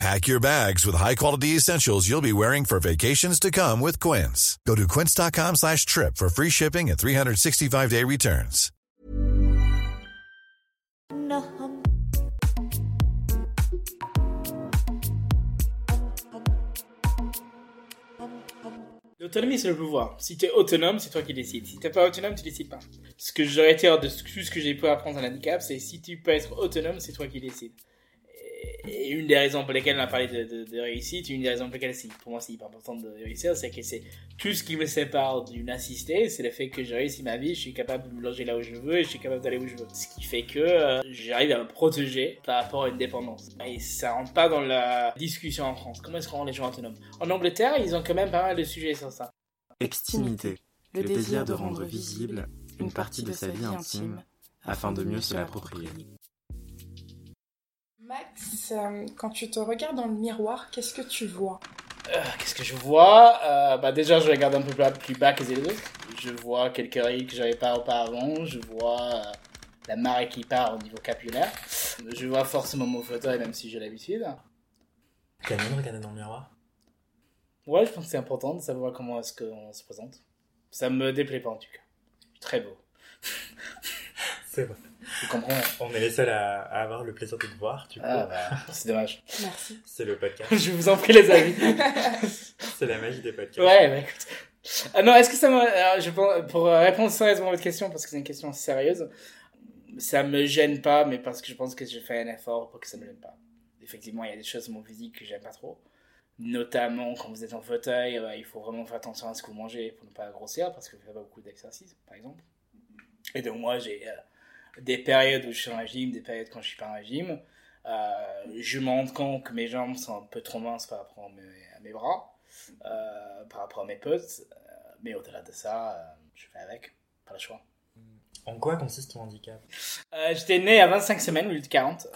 Pack your bags with high-quality essentials you'll be wearing for vacations to come with Quince. Go to quince.com slash trip for free shipping and 365-day returns. L'autonomie, c'est le pouvoir. Si tu es autonome, c'est toi qui décides. Si tu n'es pas autonome, tu décides pas. Ce que j'aurais été de tout ce que j'ai pu apprendre à l'handicap, c'est si tu peux être autonome, c'est toi qui décides. Et une des raisons pour lesquelles on a parlé de, de, de réussite, une des raisons pour lesquelles pour moi c'est hyper important de réussir, c'est que c'est tout ce qui me sépare d'une assistée, c'est le fait que j'ai réussi ma vie, je suis capable de me loger là où je veux et je suis capable d'aller où je veux. Ce qui fait que euh, j'arrive à me protéger par rapport à une dépendance. Et ça rentre pas dans la discussion en France. Comment est-ce qu'on rend les gens autonomes? En Angleterre, ils ont quand même pas mal de sujets sur ça. Extimité, le désir de rendre visible une partie de sa vie intime afin de mieux se l'approprier. Max, euh, quand tu te regardes dans le miroir, qu'est-ce que tu vois euh, Qu'est-ce que je vois euh, bah Déjà, je regarde un peu plus bas que les autres. Je vois quelques règles que j'avais pas auparavant. Je vois la marée qui part au niveau capillaire. Je vois forcément mon fauteuil, même si j'ai l'habitude. T'aimes bien regarder dans le miroir Ouais, je pense que c'est important de savoir comment est-ce qu'on se présente. Ça me déplaît pas en tout cas. Très beau. c'est vrai. Tu comprends On est les seuls à, avoir le plaisir de te voir, du coup. Ah bah, c'est dommage. Merci. C'est le podcast. je vous en prie, les amis. c'est la magie des podcasts. Ouais, bah écoute. Ah non, est-ce que ça me... Je pense, pour répondre sérieusement à votre question, parce que c'est une question sérieuse, ça me gêne pas, mais parce que je pense que j'ai fait un effort pour que ça me gêne pas. Effectivement, il y a des choses de mon physique que j'aime pas trop. Notamment quand vous êtes en fauteuil, bah, il faut vraiment faire attention à ce que vous mangez pour ne pas grossir, parce que vous faites pas beaucoup d'exercice, par exemple. Et donc moi, j'ai... Euh, des périodes où je suis en régime, des périodes quand je suis pas en régime. Euh, je me rends compte que mes jambes sont un peu trop minces par rapport à mes, bras, euh, par rapport à mes potes. Euh, mais au-delà de ça, je fais avec, pas le choix. En quoi consiste ton handicap? J'étais né à 25 semaines au lieu de 40,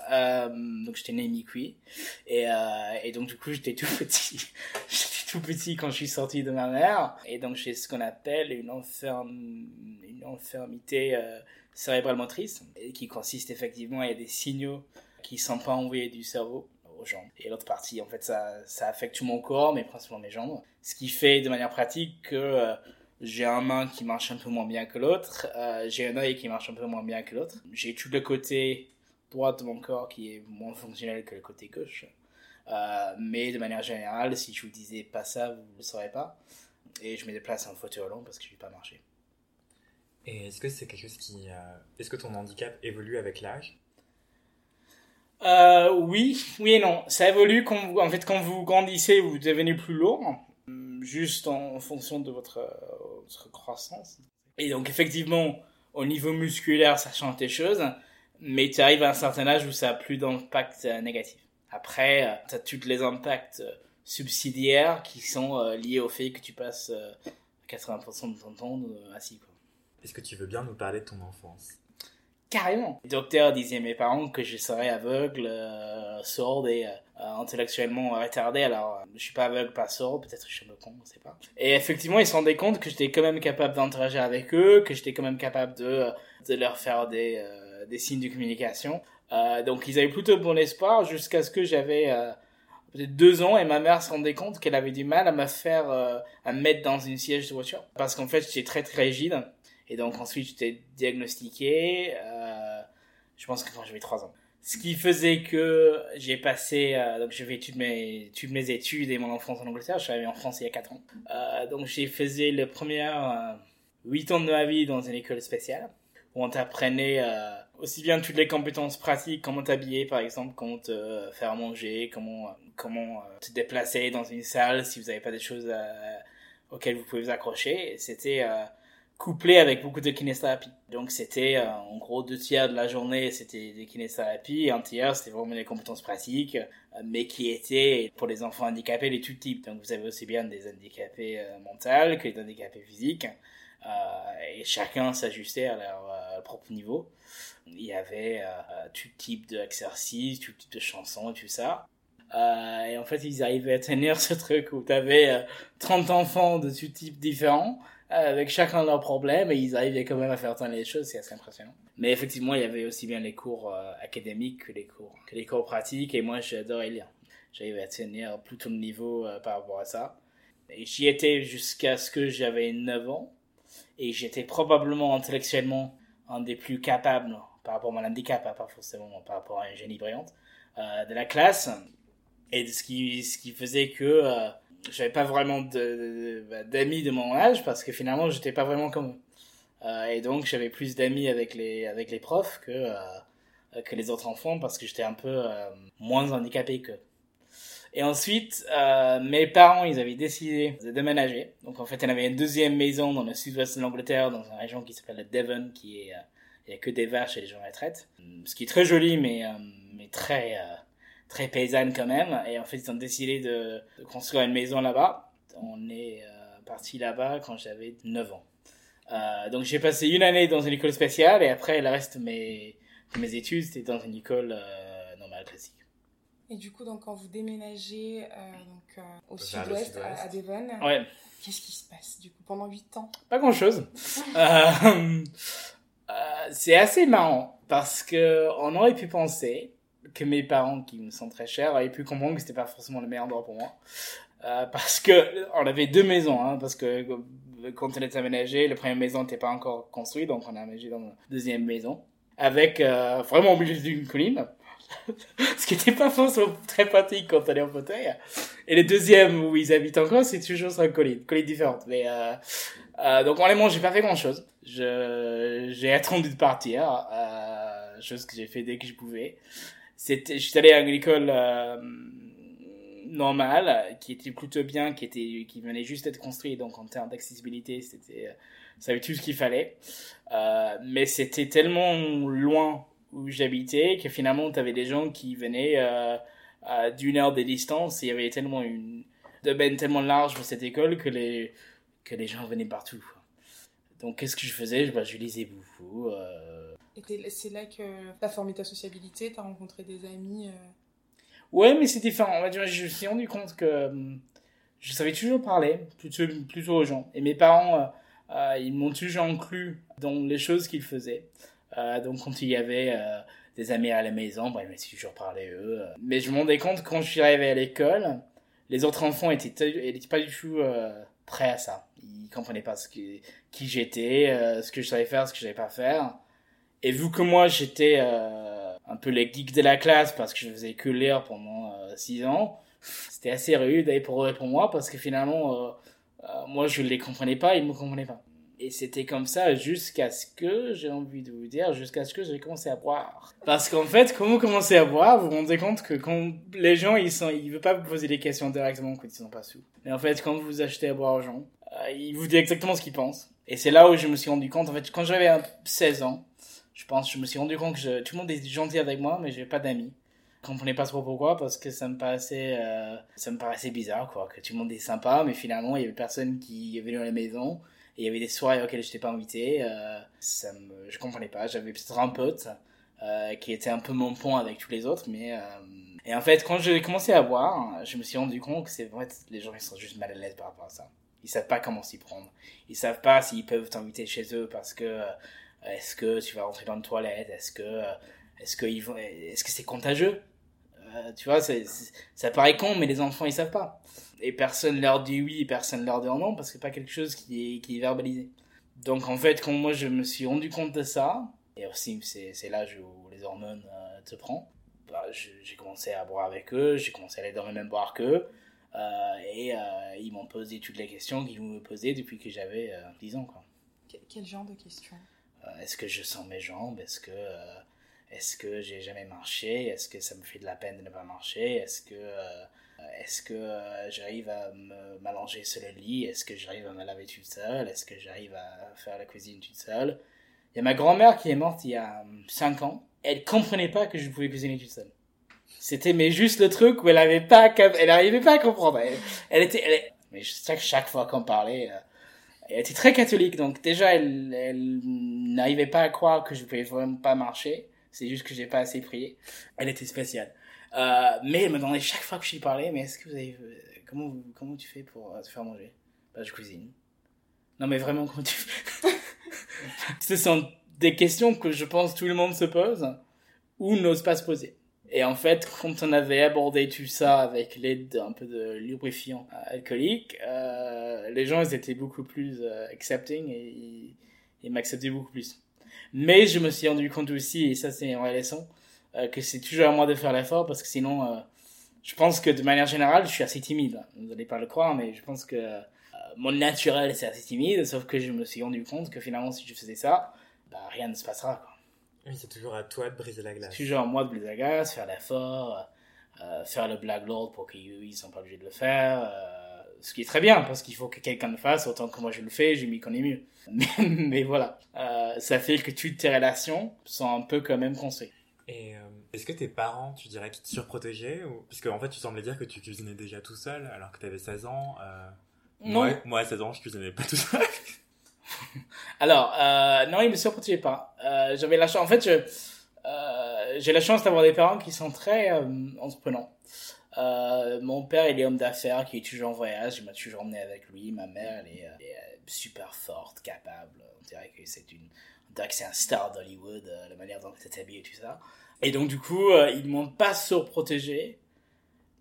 donc j'étais né mi-cuit. Et, et, donc du coup j'étais tout petit. tout petit quand je suis sorti de ma mère. Et donc j'ai ce qu'on appelle une, une infirmité cérébrale motrice, qui consiste effectivement, a des signaux qui sont pas envoyés du cerveau aux jambes. Et l'autre partie, en fait, ça, ça affecte tout mon corps, mais principalement mes jambes. Ce qui fait de manière pratique que euh, j'ai un main qui marche un peu moins bien que l'autre, euh, j'ai un œil qui marche un peu moins bien que l'autre, j'ai tout le côté droit de mon corps qui est moins fonctionnel que le côté gauche. Euh, mais de manière générale, si je vous disais pas ça, vous ne le saurez pas. Et je me déplace en fauteuil roulant parce que je ne vais pas marcher. Et est-ce que c'est quelque chose qui... Euh, est-ce que ton handicap évolue avec l'âge? Euh, Oui, oui et non. Ça évolue quand vous, en fait, quand vous grandissez, vous devenez plus lourd, juste en, fonction de votre, votre, croissance. Et donc effectivement, au niveau musculaire, ça change des choses, mais tu arrives à un certain âge où ça n'a plus d'impact négatif. Après, tu as tous les impacts subsidiaires qui sont liés au fait que tu passes 80% de ton temps assis. Est-ce que tu veux bien nous parler de ton enfance? Carrément. Le docteur disait à mes parents que je serais aveugle, euh, sourde et euh, intellectuellement retardé. Alors, je suis pas aveugle, pas sourde, peut-être je suis un peu con, on sait pas. Et effectivement, ils se rendaient compte que j'étais quand même capable d'interagir avec eux, que j'étais quand même capable de, de leur faire des, euh, des signes de communication. Donc, ils avaient plutôt bon espoir jusqu'à ce que j'avais peut-être deux ans et ma mère se rendait compte qu'elle avait du mal à me faire, à me mettre dans une siège de voiture. Parce qu'en fait, j'étais très très rigide et donc ensuite, j'étais diagnostiqué, euh, je pense que quand j'avais 3 ans. Ce qui faisait que j'ai passé, euh, donc j'ai fait toutes mes, toutes mes études et mon enfance en Angleterre. Je suis arrivé en France il y a 4 ans. Euh, donc j'ai fait les premières 8 ans de ma vie dans une école spéciale où on t'apprenait aussi bien toutes les compétences pratiques, comment t'habiller par exemple, comment te faire manger, comment, comment te déplacer dans une salle si vous n'avez pas des choses auxquelles vous pouvez vous accrocher. C'était couplé avec beaucoup de kinésithérapie. Donc c'était euh, en gros deux tiers de la journée c'était des kinésithérapies et un tiers c'était vraiment des compétences pratiques, euh, mais qui étaient pour les enfants handicapés les tout types. Donc vous avez aussi bien des handicapés euh, mentaux que des handicapés physiques. Et chacun s'ajustait à leur propre niveau. Il y avait tout type d'exercices, tout type de chansons tout ça. Euh, et en fait, ils arrivaient à tenir ce truc où tu avais 30 enfants de tout type différents, euh, avec chacun leurs problèmes, et ils arrivaient quand même à faire tourner les choses, c'est assez impressionnant. Mais effectivement, il y avait aussi bien les cours euh, académiques que les cours, que les cours pratiques, et moi, j'adorais lire. J'arrivais à tenir plutôt le niveau par rapport à ça. J'y étais jusqu'à ce que j'avais 9 ans, et j'étais probablement intellectuellement un des plus capables par rapport à mon handicap, hein, pas forcément par rapport à une génie brillante, de la classe. Et ce qui ce qui faisait que euh, j'avais pas vraiment bah, d'amis de, mon âge parce que finalement j'étais pas vraiment comme eux. Euh, et donc j'avais plus d'amis avec les avec les profs que euh, que les autres enfants parce que j'étais un peu euh, moins handicapé que et ensuite euh, mes parents ils avaient décidé de déménager donc en fait y avait une deuxième maison dans le sud-ouest de l'Angleterre dans une région qui s'appelle le Devon qui est il y a que des vaches et les gens à la ce qui est très joli mais mais très très paysanne quand même. Et en fait, ils ont décidé de, construire une maison là-bas. On est euh, parti là-bas quand j'avais 9 ans. Euh, donc j'ai passé une année dans une école spéciale et après le reste de mes, mes études c'était dans une école euh, normale classique. Et du coup, donc, quand vous déménagez donc, au sud-ouest, à, Devon, ouais. qu'est-ce qui se passe du coup pendant 8 ans? Pas grand-chose. c'est assez marrant parce que on aurait pu penser que mes parents, qui me sont très chers, avaient pu comprendre que c'était pas forcément le meilleur endroit pour moi. Euh, parce que on avait deux maisons, hein, parce que quand on était aménagé, la première maison n'était pas encore construite, donc on a aménagé dans la deuxième maison, avec euh, vraiment au milieu d'une colline, ce qui n'était pas forcément très pratique quand on est en fauteuil. Et le deuxième où ils habitent encore, c'est toujours sur une colline, colline différente. Mais euh, euh, donc en les j'ai pas fait grand chose. Je j'ai attendu de partir, euh, chose que j'ai fait dès que je pouvais c'était j'étais allé à une école euh, normale qui était plutôt bien qui était qui venait juste d'être construit donc en termes d'accessibilité c'était ça avait tout ce qu'il fallait euh, mais c'était tellement loin où j'habitais que finalement tu avais des gens qui venaient euh, d'une heure de distance et il y avait tellement une domaine tellement large pour cette école que les que les gens venaient partout donc qu'est-ce que je faisais? Bah, je lisais beaucoup euh, et c'est là que tu as formé ta sociabilité, tu as rencontré des amis. Euh... Ouais, mais c'est différent. Je me suis rendu compte que hum, je savais toujours parler, plutôt, plutôt aux gens. Et mes parents, ils m'ont toujours inclus dans les choses qu'ils faisaient. Euh, donc quand il y avait euh, des amis à la maison, bah, ils m'ont toujours parlé eux. Mais je me rendais compte quand je suis arrivé à l'école, les autres enfants étaient, pas du tout prêts à ça. Ils comprenaient pas ce que, qui j'étais, ce que je savais faire, ce que je savais pas faire. Et vu que moi j'étais euh, un peu le geek de la classe parce que je faisais que lire pendant 6 euh, ans, c'était assez rude pour eux et pour moi parce que finalement euh, euh, moi je les comprenais pas, ils me comprenaient pas. Et c'était comme ça jusqu'à ce que, j'ai envie de vous dire, jusqu'à ce que j'ai commencé à boire. Parce qu'en fait, quand vous commencez à boire, vous vous rendez compte que quand les gens, ils sont, ils veulent pas vous poser des questions directement quand ils sont pas sous. Mais en fait, quand vous achetez à boire aux gens, ils vous disent exactement ce qu'ils pensent. Et c'est là où je me suis rendu compte, en fait, quand j'avais 16 ans, je pense, je me suis rendu compte que tout le monde est gentil avec moi, mais j'ai pas d'amis. Je comprenais pas trop pourquoi, parce que ça me paraissait, euh, ça me paraissait bizarre, quoi, que tout le monde est sympa, mais finalement, il y avait personne qui venu à la maison, il y avait des soirées auxquelles j'étais pas invité, euh, ça me, je comprenais pas, j'avais peut-être un pote, euh, qui était un peu mon pont avec tous les autres, mais, euh, et en fait, quand j'ai commencé à boire, je me suis rendu compte que c'est vrai, les gens, ils sont juste mal à l'aise par rapport à ça. Ils savent pas comment s'y prendre. Ils savent pas s'ils peuvent t'inviter chez eux parce que est-ce que tu vas rentrer dans une toilette? Est-ce que est-ce est-ce que c'est contagieux? Euh, Tu vois, c'est, ça paraît con, mais les enfants ils savent pas. Et personne leur dit oui, personne leur dit non parce que c'est pas quelque chose qui est qui est verbalisé. Donc en fait, quand moi je me suis rendu compte de ça, et aussi c'est c'est l'âge où les hormones euh, te prennent, bah, j'ai commencé à boire avec eux, j'ai commencé à aller dans le même bar qu'eux. Euh, et ils m'ont posé toutes les questions qu'ils me posaient depuis que j'avais 10 ans. Quoi. Quel genre de questions? Est-ce que je sens mes jambes? Est-ce que est-ce que j'ai jamais marché? Est-ce que ça me fait de la peine de ne pas marcher? Est-ce que euh, est-ce que j'arrive à m'allonger sur le lit? Est-ce que j'arrive à me laver toute seule? Est-ce que j'arrive à faire la cuisine toute seule? Il y a ma grand-mère qui est morte il y a 5 ans. Elle comprenait pas que je pouvais cuisiner toute seule. C'était mais juste le truc où elle avait pas à comprendre. Elle, était mais chaque chaque fois qu'on parlait Elle était très catholique, donc déjà, elle, elle n'arrivait pas à croire que je pouvais vraiment pas marcher. C'est juste que j'ai pas assez prié. Elle était spéciale. Euh, mais elle me demandait chaque fois que je lui parlais, mais est-ce que vous avez, comment, comment tu fais pour te faire manger? Bah, je cuisine. Non, mais vraiment, comment tu fais? Ce sont des questions que je pense tout le monde se pose ou n'ose pas se poser. Et en fait, quand on avait abordé tout ça avec l'aide d'un peu de lubrifiant alcoolique, euh, les gens ils étaient beaucoup plus euh, accepting et m'acceptaient beaucoup plus. Mais je me suis rendu compte aussi, et ça c'est en leçon, euh, que c'est toujours à moi de faire l'effort parce que sinon, euh, je pense que de manière générale, je suis assez timide. Vous n'allez pas le croire, mais je pense que euh, mon naturel c'est assez timide, sauf que je me suis rendu compte que finalement, si je faisais ça, bah, rien ne se passera. Quoi. Oui, c'est toujours à toi de briser la glace. Toujours à moi de briser la glace, faire l'effort, faire le black lord pour qu'ils ne sont pas obligés de le faire. Ce qui est très bien, parce qu'il faut que quelqu'un le fasse, autant que moi je le fais, je m'y connais mieux. Mais, mais voilà, euh, ça fait que toutes tes relations sont un peu quand même construites. Et euh, est-ce que tes parents, tu dirais qu'ils te surprotégeaient ou... Parce qu'en fait, tu semblais dire que tu cuisinais déjà tout seul alors que tu avais 16 ans. Euh... Non. Moi, moi, à 16 ans, je cuisinais pas tout seul. Alors, non, ils me surprotégeaient pas. J'avais la chance, en fait, je, euh, j'ai la chance d'avoir des parents qui sont très euh, entreprenants. Euh, mon père, il est homme d'affaires, qui est toujours en voyage, il m'a toujours emmené avec lui. Ma mère, elle est, est super forte, capable. On dirait que c'est une, que c'est un star d'Hollywood, la manière dont elle habillée et tout ça. Et donc, du coup, ils m'ont pas surprotégé.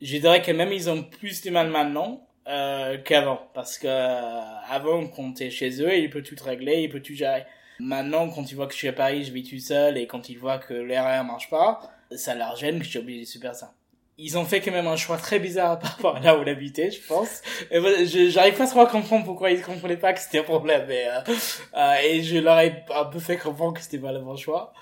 Je dirais que même ils ont plus du mal maintenant, euh, qu'avant. Parce que euh, avant, quand t'es chez eux, il peut tout régler, il peut tout gérer. Maintenant, quand ils voient que je suis à Paris, je vis tout seul, et quand ils voient que l'RR marche pas, ça leur gêne que je suis obligé de super ça. Ils ont fait quand même un choix très bizarre par rapport à là où on habitait, je pense. Et j'arrive pas trop à comprendre pourquoi ils comprenaient pas que c'était un problème. Mais, euh, euh, et je leur ai un peu fait comprendre que c'était pas le bon choix.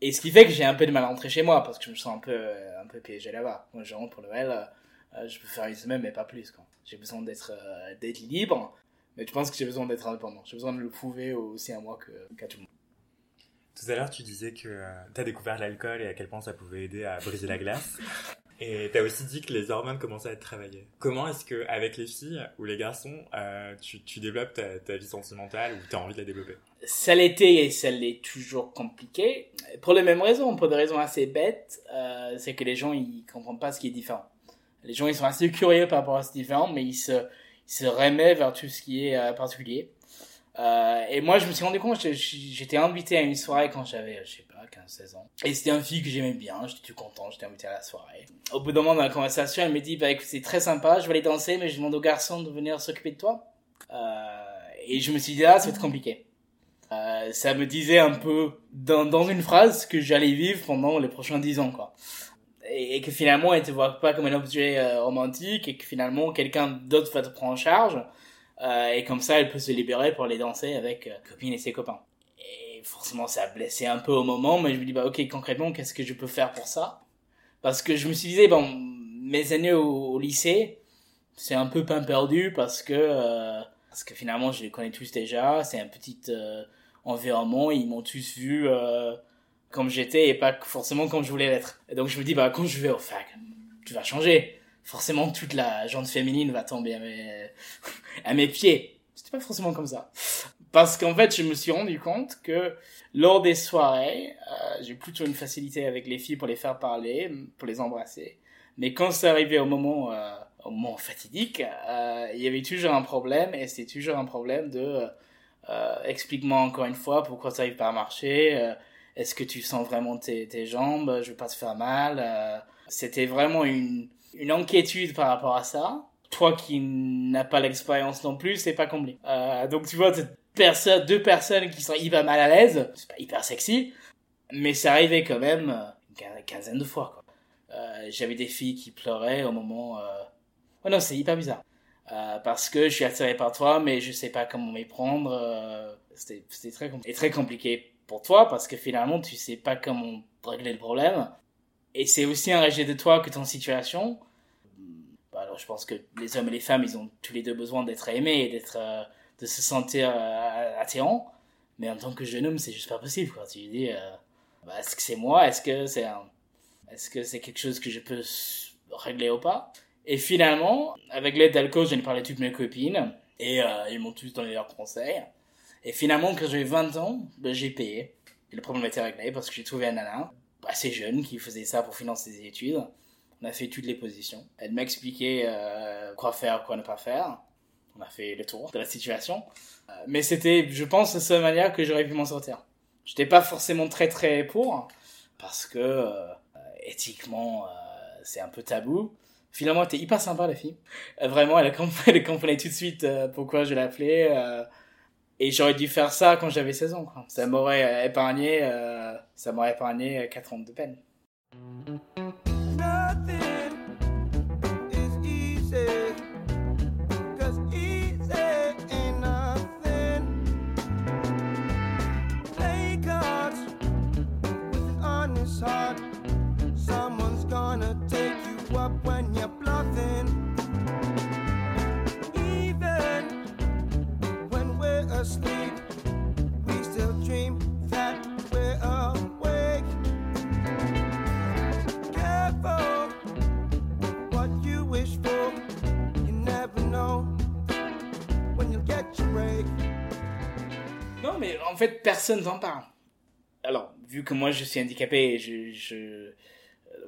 Et ce qui fait que j'ai un peu de mal à rentrer chez moi, parce que je me sens un peu, un peu piégé là-bas. Moi, je rentre pour Noël, euh, je peux faire une semaine, mais pas plus. Quoi. J'ai besoin d'être euh, d'être libre, mais je pense que j'ai besoin d'être indépendant. J'ai besoin de le prouver aussi à moi qu'à tout le monde. Tout à l'heure, tu disais que euh, tu as découvert l'alcool et à quel point ça pouvait aider à briser la glace. Et tu as aussi dit que les hormones commençaient à être travaillées. Comment est-ce que avec les filles ou les garçons, euh, tu, développes ta, ta, vie sentimentale ou tu as envie de la développer? Ça l'était et ça l'est toujours compliqué. Pour les mêmes raisons, pour des raisons assez bêtes, euh, c'est que les gens ils comprennent pas ce qui est différent les gens ils sont assez curieux par rapport à ce différent, mais ils se, remettent vers tout ce qui est euh, particulier. Et moi, je me suis rendu compte, j'étais invité à une soirée quand j'avais, je sais pas, 15-16 ans. Et c'était un fille que j'aimais bien, j'étais tout content, j'étais invité à la soirée. Au bout d'un moment dans la conversation, elle me dit, bah écoute, c'est très sympa, je vais aller danser, mais je demande aux garçons de venir s'occuper de toi. Euh, et je me suis dit, ah, ça va être compliqué. Euh, ça me disait un peu, dans, une phrase, que j'allais vivre pendant les prochains 10 ans, quoi et, que finalement elle te voit pas comme un objet euh, romantique et que finalement quelqu'un d'autre va te prendre en charge et comme ça elle peut se libérer pour aller danser avec euh, copine et ses copains forcément ça a blessé un peu au moment mais je me dis bah ok concrètement qu'est-ce que je peux faire pour ça? Parce que je me suis dit bon mes années au, lycée c'est un peu pain perdu parce que euh, parce que finalement je les connais tous déjà c'est un petit euh, environnement ils m'ont tous vu euh, comme j'étais et pas forcément comme je voulais l'être. Et donc je me dis, bah quand je vais au fac, tu vas changer. Forcément, toute la jante féminine va tomber à mes, à mes pieds. C'était pas forcément comme ça. Parce qu'en fait, je me suis rendu compte que lors des soirées, euh, j'ai plutôt une facilité avec les filles pour les faire parler, pour les embrasser. Mais quand c'est arrivé au moment, euh, au moment fatidique, euh, il y avait toujours un problème et c'était toujours un problème de euh, explique-moi encore une fois pourquoi ça arrive pas à marcher. Euh, est-ce que tu sens vraiment tes, tes jambes Je veux pas te faire mal. Euh, c'était vraiment une, une inquiétude par rapport à ça. Toi qui n'as pas l'expérience non plus, c'est pas comblé. Euh, donc tu vois, deux personnes qui sont hyper mal à l'aise, c'est pas hyper sexy, mais ça arrivait quand même euh, une quinzaine de fois. Euh, J'avais des filles qui pleuraient au moment... Euh... Oh non, c'est hyper bizarre. Parce que je suis attiré par toi, mais je sais pas comment m'y prendre. Euh, C'était très, compl et très compliqué pour toi parce que finalement tu sais pas comment régler le problème et c'est aussi un rejet de toi que ton situation bah, alors je pense que les hommes et les femmes ils ont tous les deux besoin d'être aimés d'être euh, de se sentir euh, attirant mais en tant que jeune homme c'est juste pas possible quoi tu dis euh, bah, est-ce que c'est moi? Est-ce que c'est est-ce que c'est quelque chose que je peux régler ou pas? Et finalement avec l'aide d'alcool j'en ai parlé à toutes mes copines Et euh, ils m'ont tous donné leurs conseils. Et finalement, quand j'avais 20 ans, ben, j'ai payé. Et le problème était réglé parce que j'ai trouvé un nana assez jeune qui faisait ça pour financer ses études. On a fait toutes les positions. Elle m'a expliqué euh, quoi faire, quoi ne pas faire. On a fait le tour de la situation. Euh, mais c'était, je pense, la seule manière que j'aurais pu m'en sortir. J'étais pas forcément très très pour parce que euh, éthiquement c'est un peu tabou. Finalement, elle était hyper sympa la fille. vraiment, elle, elle comprenait tout de suite pourquoi je l'appelais. Et j'aurais dû faire ça quand j'avais 16 ans. Quoi. Ça m'aurait épargné, euh, ça m'aurait épargné 4 ans de peine. En fait, personne n'en parle. Alors, vu que moi je suis handicapé, je, je,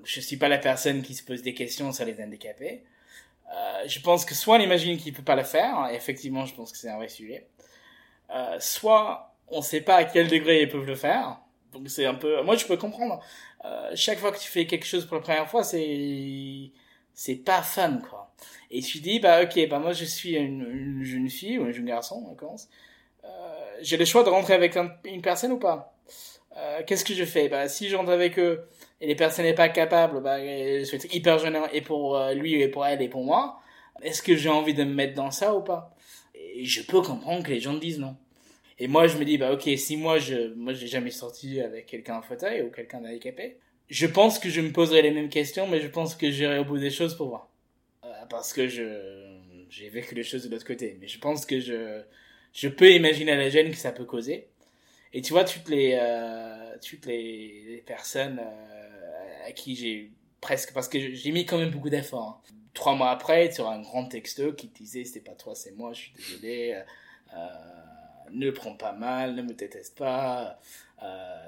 je suis pas la personne qui se pose des questions sur les handicapés. Euh, je pense que soit on imagine qu'il peut pas le faire, effectivement, je pense que c'est un vrai sujet. Euh, soit on sait pas à quel degré ils peuvent le faire. Donc c'est un peu, moi je peux comprendre. Euh, chaque fois que tu fais quelque chose pour la première fois, c'est c'est pas fun quoi. Et tu dis bah ok bah moi je suis une, une jeune fille ou un jeune garçon, on commence. Euh, j'ai le choix de rentrer avec une personne ou pas. Euh, Qu'est-ce que je fais? Bah si je rentre avec eux et les personnes n'est pas capable, bah c'est hyper gênant et pour euh, lui et pour elle et pour moi. Est-ce que j'ai envie de me mettre dans ça ou pas? Et je peux comprendre que les gens disent non. Et moi je me dis bah ok si moi je moi jamais sorti avec quelqu'un en fauteuil ou quelqu'un handicapé, je pense que je me poserai les mêmes questions, mais je pense que j'irai au bout des choses pour voir. Euh, parce que j'ai vécu les choses de l'autre côté, mais je pense que je je peux imaginer la gêne que ça peut causer. Et tu vois, toutes les, euh, toutes les, personnes euh, à qui j'ai presque... Parce que j'ai mis quand même beaucoup d'efforts. Hein. Trois mois après, tu auras un grand texto qui te disait « c'est pas toi, c'est moi, je suis désolé. Euh, ne prends pas mal, ne me déteste pas.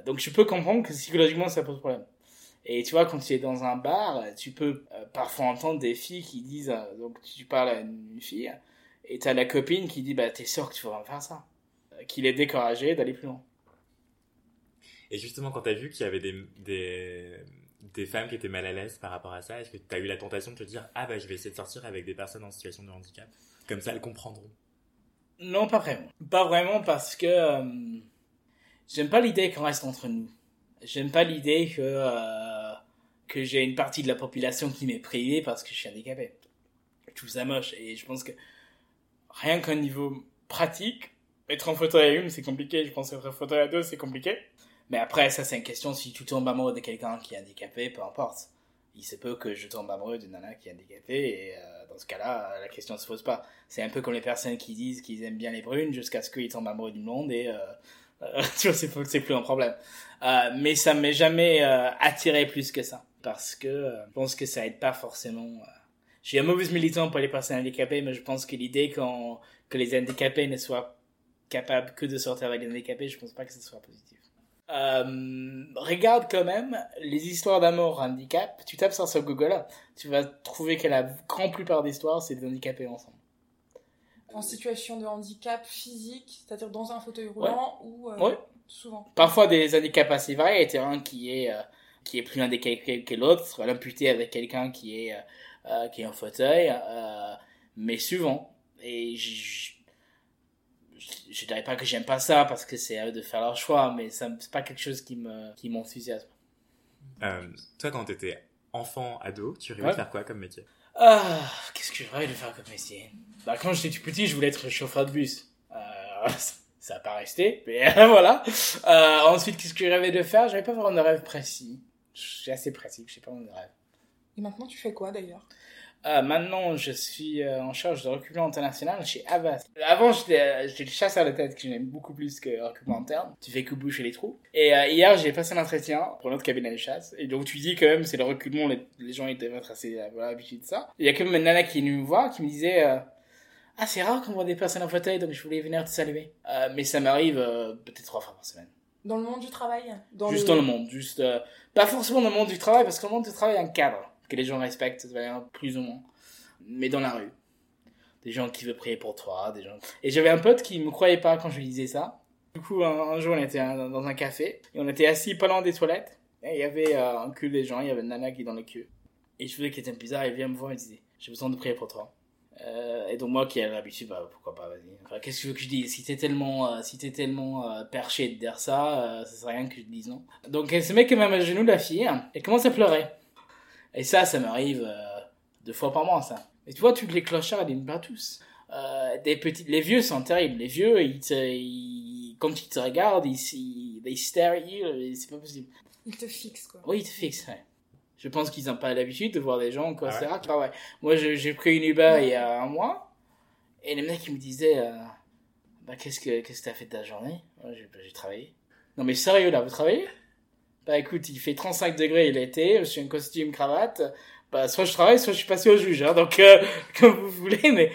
Donc je peux comprendre que psychologiquement, ça pose problème. Et tu vois, quand tu es dans un bar, tu peux parfois entendre des filles qui disent... Donc tu parles à une fille et t'as la copine qui dit, bah, t'es sûr que tu vas faire ça? Qu'il est découragé d'aller plus loin. Et justement, quand t'as vu qu'il y avait des, des, des, femmes qui étaient mal à l'aise par rapport à ça, est-ce que t'as eu la tentation de te dire, ah bah, je vais essayer de sortir avec des personnes en situation de handicap? Comme ça, elles comprendront. Non, pas vraiment. Pas vraiment parce que euh, j'aime pas l'idée qu'on reste entre nous. J'aime pas l'idée que, euh, que j'ai une partie de la population qui m'est privée parce que je suis handicapé. Je trouve ça moche et je pense que rien qu'au niveau pratique, être en fauteuil à une, c'est compliqué. Je pense qu'être en fauteuil à deux, c'est compliqué. Mais après, ça, c'est une question si tu tombes amoureux de quelqu'un qui est handicapé, peu importe. Il se peut que je tombe amoureux d'une nana qui est handicapée et euh, dans ce cas-là, la question se pose pas. C'est un peu comme les personnes qui disent qu'ils aiment bien les brunes jusqu'à ce qu'ils tombent amoureux d'une blonde et euh, euh, tu vois, c'est plus un problème. Euh, mais ça m'est jamais euh, attiré plus que ça parce que euh, je pense que ça aide pas forcément je suis un mauvais militant pour les personnes handicapées, mais je pense que l'idée que les handicapés ne soient capables que de sortir avec les handicapés, je pense pas que ce soit positif. Euh, regarde quand même les histoires d'amour handicap. Tu tapes ça sur Google, tu vas trouver que la grande plupart des histoires, c'est des handicapés ensemble. En situation de handicap physique, c'est-à-dire dans un fauteuil roulant ou euh, souvent. Parfois des handicaps assez variés, un qui est euh, qui est plus handicapé que l'autre, l'imputé avec quelqu'un qui est euh, qui est en fauteuil, euh, mais souvent. Et je, je, dirais pas que j'aime pas ça parce que c'est à eux de faire leur choix, mais ça c'est pas quelque chose qui me qui m'enthousiasme. Euh, toi, quand t'étais enfant, ado, tu rêvais de faire quoi comme métier? Ah, Qu'est-ce que je rêvais de faire comme métier? Bah, Quand j'étais tout petit, je voulais être chauffeur de bus. Euh, ça n'a pas resté, mais voilà. Ensuite, qu'est-ce que je rêvais de faire? J'avais pas vraiment de rêve précis. Je suis assez précis, je sais pas mon rêve. Et maintenant, tu fais quoi d'ailleurs? Euh, maintenant, je suis euh, en charge de recrutement international chez Avast. Avant, j'étais euh, le chasseur de tête que j'aime beaucoup plus que recrutement interne. Tu fais que boucher les trous. Et euh, hier, j'ai passé un entretien pour notre cabinet de chasse. Et donc, tu dis quand même, c'est le recrutement, les, les gens doivent être assez voilà, habitués de ça. Il y a quand même une nana qui est venue me voir, qui me disait Ah, c'est rare qu'on voit des personnes en fauteuil, donc je voulais venir te saluer. Euh, mais ça m'arrive euh, peut-être trois fois par semaine. Dans le monde du travail? Dans juste le... dans le monde, juste euh, pas forcément dans le monde du travail, parce que le monde du travail a un cadre que les gens respectent, plus ou moins. Mais dans la rue, des gens qui veulent prier pour toi, des gens. Et j'avais un pote qui me croyait pas quand je lui disais ça. Du coup, un, jour, on était dans un café et on était assis pas loin des toilettes. Et il y avait un cul des gens, il y avait une nana qui est dans le queue. Et je faisais qu'il était bizarre, il vient me voir et disait J'ai besoin de prier pour toi. Euh, et donc moi qui ai l'habitude, bah pourquoi pas, vas-y. Qu'est-ce que tu veux que je dise? Si t'es tellement, euh, si t'es tellement euh, perché de dire ça, ça serait rien que je dise non. Donc elle se met quand même à genoux la fille et commence à pleurer. Et ça, ça m'arrive deux fois par mois ça. Et tu vois, tous les clochards, ils pas tous. des petits, les vieux sont terribles. Les vieux, ils, te, ils quand ils te regardent, ils, ils, ils stare at you, c'est pas possible. Ils te fixent quoi. Oui, ils te fixent, ouais. Je pense qu'ils n'ont pas l'habitude de voir des gens, quoi, ah ouais. ouais. Moi, j'ai pris une Uber il y a un mois, et le mec, il me disait, euh, bah, qu'est-ce que, qu'est-ce que t'as fait de ta journée? j'ai travaillé. Non, mais sérieux, là, vous travaillez? Bah, écoute, il fait 35 degrés l'été, je suis en costume, cravate. Bah, soit je travaille, soit je suis passé au juge, hein, donc, euh, comme vous voulez, mais,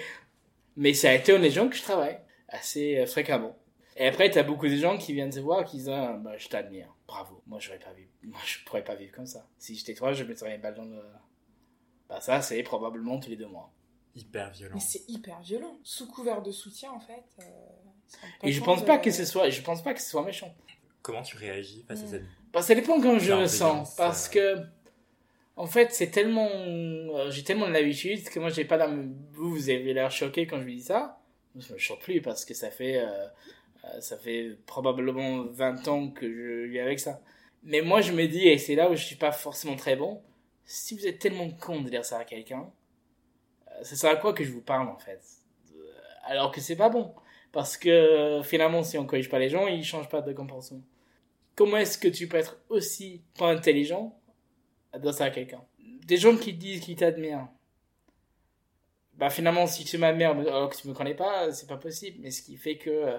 mais ça étonne les gens que je travaille. Assez euh, fréquemment. Et après, t'as beaucoup de gens qui viennent te voir, qui disent, ah, bah, je t'admire. Bravo. Moi, j'aurais pas vu. Moi, je pourrais pas vivre comme ça. Si j'étais toi, je mettrais une balle dans le. Bah, ça, c'est probablement tous les deux mois. Hyper violent. Mais c'est hyper violent. Sous couvert de soutien, en fait. Euh, et je pense pas que ce soit, je pense pas que ce soit méchant. Comment tu réagis face à cette. Bah, ça dépend quand je le sens. Parce euh, que, en fait, c'est tellement, euh, j'ai tellement l'habitude que moi, j'ai pas la, vous, vous avez l'air choqué quand je lui dis ça. Je me choque plus parce que ça fait, euh, ça fait probablement 20 ans que je vis avec ça. Mais moi, je me dis, et c'est là où je suis pas forcément très bon, si vous êtes tellement con de dire ça à quelqu'un, ça sert à quoi que je vous parle, en fait Alors que c'est pas bon. Parce que finalement, si on corrige pas les gens, ils changent pas de comportement. Comment est-ce que tu peux être aussi pas intelligent à ça à quelqu'un? Des gens qui disent qu'ils t'admirent. Bah finalement, si tu m'admires alors que tu me connais pas, c'est pas possible. Mais ce qui fait que euh,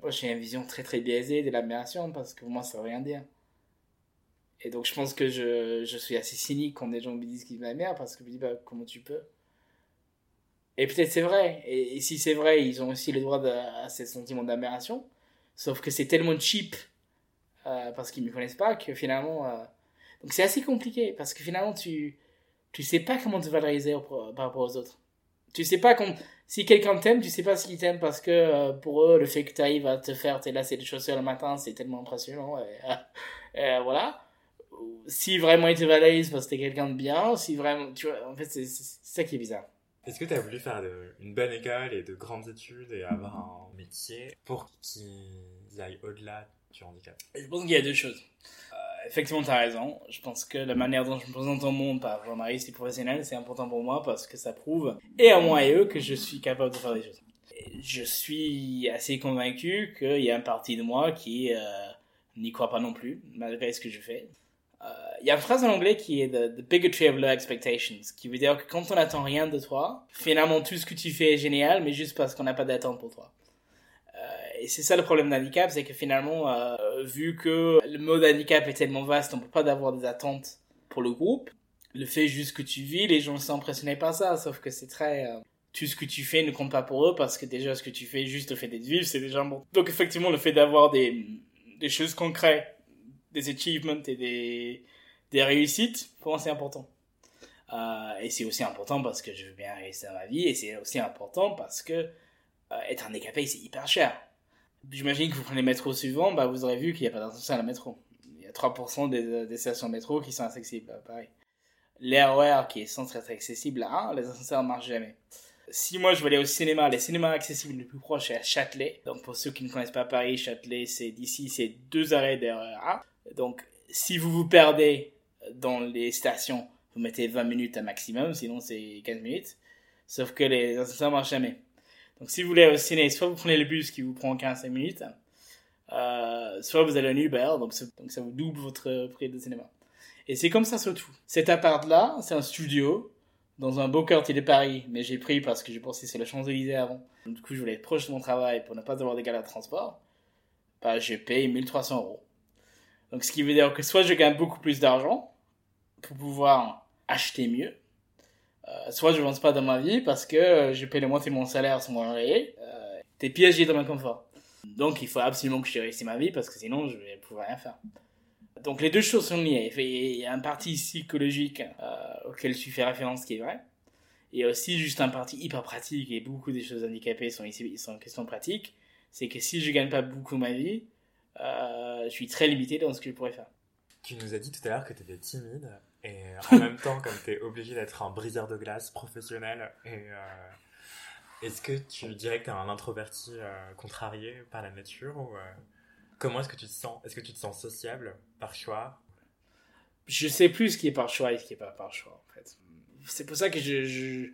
moi, j'ai une vision très très biaisée de l'admiration parce que pour moi, ça veut rien dire. Et donc, je pense que je, je suis assez cynique quand des gens me disent qu'ils m'admirent parce que je me dis, bah, comment tu peux? Et peut-être c'est vrai. Et, si c'est vrai, ils ont aussi le droit à ces sentiments d'admiration. Sauf que c'est tellement cheap euh, parce qu'ils ne me connaissent pas que finalement. Euh, donc, c'est assez compliqué parce que finalement, tu tu sais pas comment te valoriser par rapport aux autres. Tu sais pas quand si quelqu'un t'aime, tu sais pas s'il t'aime parce que euh, pour eux, le fait que tu arrives à te faire tes lacets de chaussures le matin, c'est tellement impressionnant. Et, voilà. Si vraiment ils te valorisent parce que t'es quelqu'un de bien, si vraiment, tu vois, en fait, c'est ça qui est bizarre. Est-ce que tu as voulu faire une bonne école et de grandes études et avoir un métier pour qu'ils aillent au-delà Je pense qu'il y a deux choses effectivement, tu as raison. Je pense que la manière dont je me présente au monde par journaliste et professionnel, c'est important pour moi parce que ça prouve, et à moi et eux, que je suis capable de faire des choses. je suis assez convaincu qu'il y a une partie de moi qui euh, n'y croit pas non plus, malgré ce que je fais. Euh, il y a une phrase en anglais qui est the, the, bigotry of low expectations, qui veut dire que quand on n'attend rien de toi, finalement tout ce que tu fais est génial, mais juste parce qu'on n'a pas d'attente pour toi et c'est ça le problème d'handicap, c'est que finalement, euh, vu que le mode handicap est tellement vaste, on peut pas avoir des attentes pour le groupe. Le fait juste que tu vis, les gens sont impressionnés par ça, sauf que c'est très... Euh, tout ce que tu fais ne compte pas pour eux parce que déjà ce que tu fais, juste le fait d'être vivre, c'est déjà bon. Donc effectivement, le fait d'avoir des, des choses concrètes, des achievements et des, des réussites, pour moi c'est important. Euh, et c'est aussi important parce que je veux bien réussir ma vie et c'est aussi important parce que euh, être handicapé c'est hyper cher. J'imagine que vous prenez le métro suivant, bah, vous aurez vu qu'il n'y a pas d'ascenseur à la métro. Il y a 3% des, des, stations de métro qui sont accessibles, pareil. L'RER qui est censé être accessible à les ascenseurs ne marchent jamais. Si moi je veux aller au cinéma, les cinémas accessibles les plus proches c'est à Châtelet. Donc pour ceux qui ne connaissent pas Paris, Châtelet c'est d'ici, c'est deux arrêts d'RER. Donc si vous vous perdez dans les stations, vous mettez 20 minutes à maximum, sinon c'est 15 minutes. Sauf que les ascenseurs marchent jamais. Donc si vous voulez au ciné, soit vous prenez le bus qui vous prend 15 minutes, euh, soit vous allez en Uber, donc, ça vous double votre prix de cinéma. Et c'est comme ça surtout. Cet appart-là, c'est un studio dans un beau quartier de Paris, mais j'ai pris parce que j'ai pensé c'est le Champs-Élysées avant. du coup, je voulais être proche de mon travail pour ne pas avoir des galères de transport. Bah, j'ai payé 1300 euros. Donc, ce qui veut dire que soit je gagne beaucoup plus d'argent pour pouvoir acheter mieux, Euh, soit je avance pas dans ma vie parce que euh, je paie la moitié de mon salaire sur mon loyer. Euh, T'es piégé dans mon confort. Donc il faut absolument que je réussisse ma vie parce que sinon je vais pouvoir rien faire. Donc les deux choses sont liées. Il y a un parti psychologique euh, auquel tu fais référence qui est vrai. Et aussi juste un parti hyper pratique et beaucoup des choses handicapées sont ici sont question pratique. C'est que si je gagne pas beaucoup ma vie, je suis très limité dans ce que je pourrais faire. Tu nous as dit tout à l'heure que tu étais timide et en même temps comme tu es obligé d'être un briseur de glace professionnel et euh, est-ce que tu dirais que tu es un introverti euh, contrarié par la nature ou euh, comment est-ce que tu te sens Est-ce que tu te sens sociable par choix? Je sais plus ce qui est par choix et ce qui est pas par choix en fait. C'est pour ça que je, je,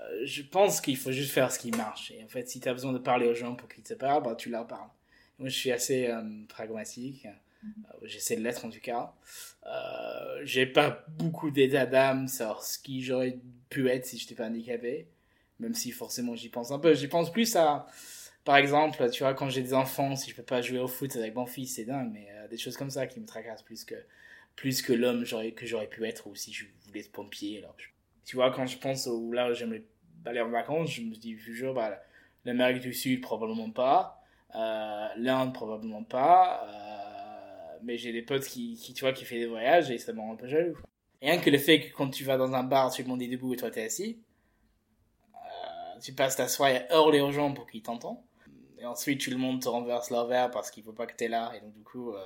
euh, je pense qu'il faut juste faire ce qui marche. Et en fait, si tu as besoin de parler aux gens pour qu'ils te parlent, bah, tu leur parles. Moi, je suis assez euh, pragmatique. Euh, J'essaie de l'être en tout cas. Euh, j'ai pas beaucoup d'état d'âme sur ce qui j'aurais pu être si j'étais pas handicapé. Même si forcément j'y pense un peu. J'y pense plus à, par exemple, tu vois, quand j'ai des enfants, si je peux pas jouer au foot avec mon fils, c'est dingue, mais euh, des choses comme ça qui me tracassent plus que, plus que l'homme que j'aurais pu être ou si je voulais être pompier. Tu vois, quand je pense au là où j'aimerais aller en vacances, je me dis toujours, bah, l'Amérique du Sud, probablement pas. L'Inde, probablement pas. Mais j'ai des potes qui, qui, tu vois, qui fait des voyages et ça me rend un peu jaloux. Rien que le fait que quand tu vas dans un bar, tout le monde est debout et toi t'es assis, euh, tu passes ta soirée à hurler aux gens pour qu'ils t'entendent. Et ensuite, tout le monde te renverse leur verre parce qu'il faut pas que t'es là. Et donc, du coup, euh,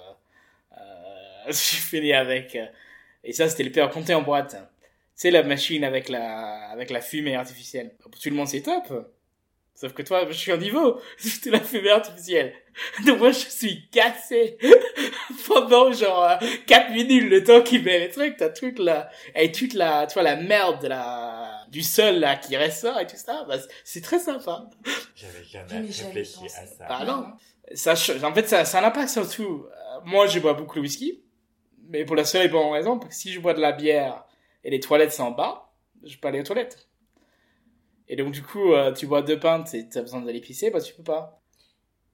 euh, je finis avec... euh, et ça, c'était le pire t'es en boîte. C'est la machine avec la, avec la fumée artificielle. Tout le monde, c'est top. Sauf que toi, je suis en niveau. C'était la fumée artificielle. Donc moi, je suis cassé pendant genre 4 minutes le temps qu'il met les trucs. T'as toute la, et toute la, tu vois, la merde de la, du sol là qui ressort et tout ça. Bah, c'est très sympa. J'avais jamais réfléchi à ça. Bah non. Ça, en fait, ça, ça a un impact surtout. Euh, moi, je bois beaucoup le whisky. Mais pour la seule et bonne raison, parce que si je bois de la bière et les toilettes sont en bas, je peux aller aux toilettes. Et donc, du coup, euh, tu bois deux pintes et t'as besoin d'aller pisser, bah tu peux pas.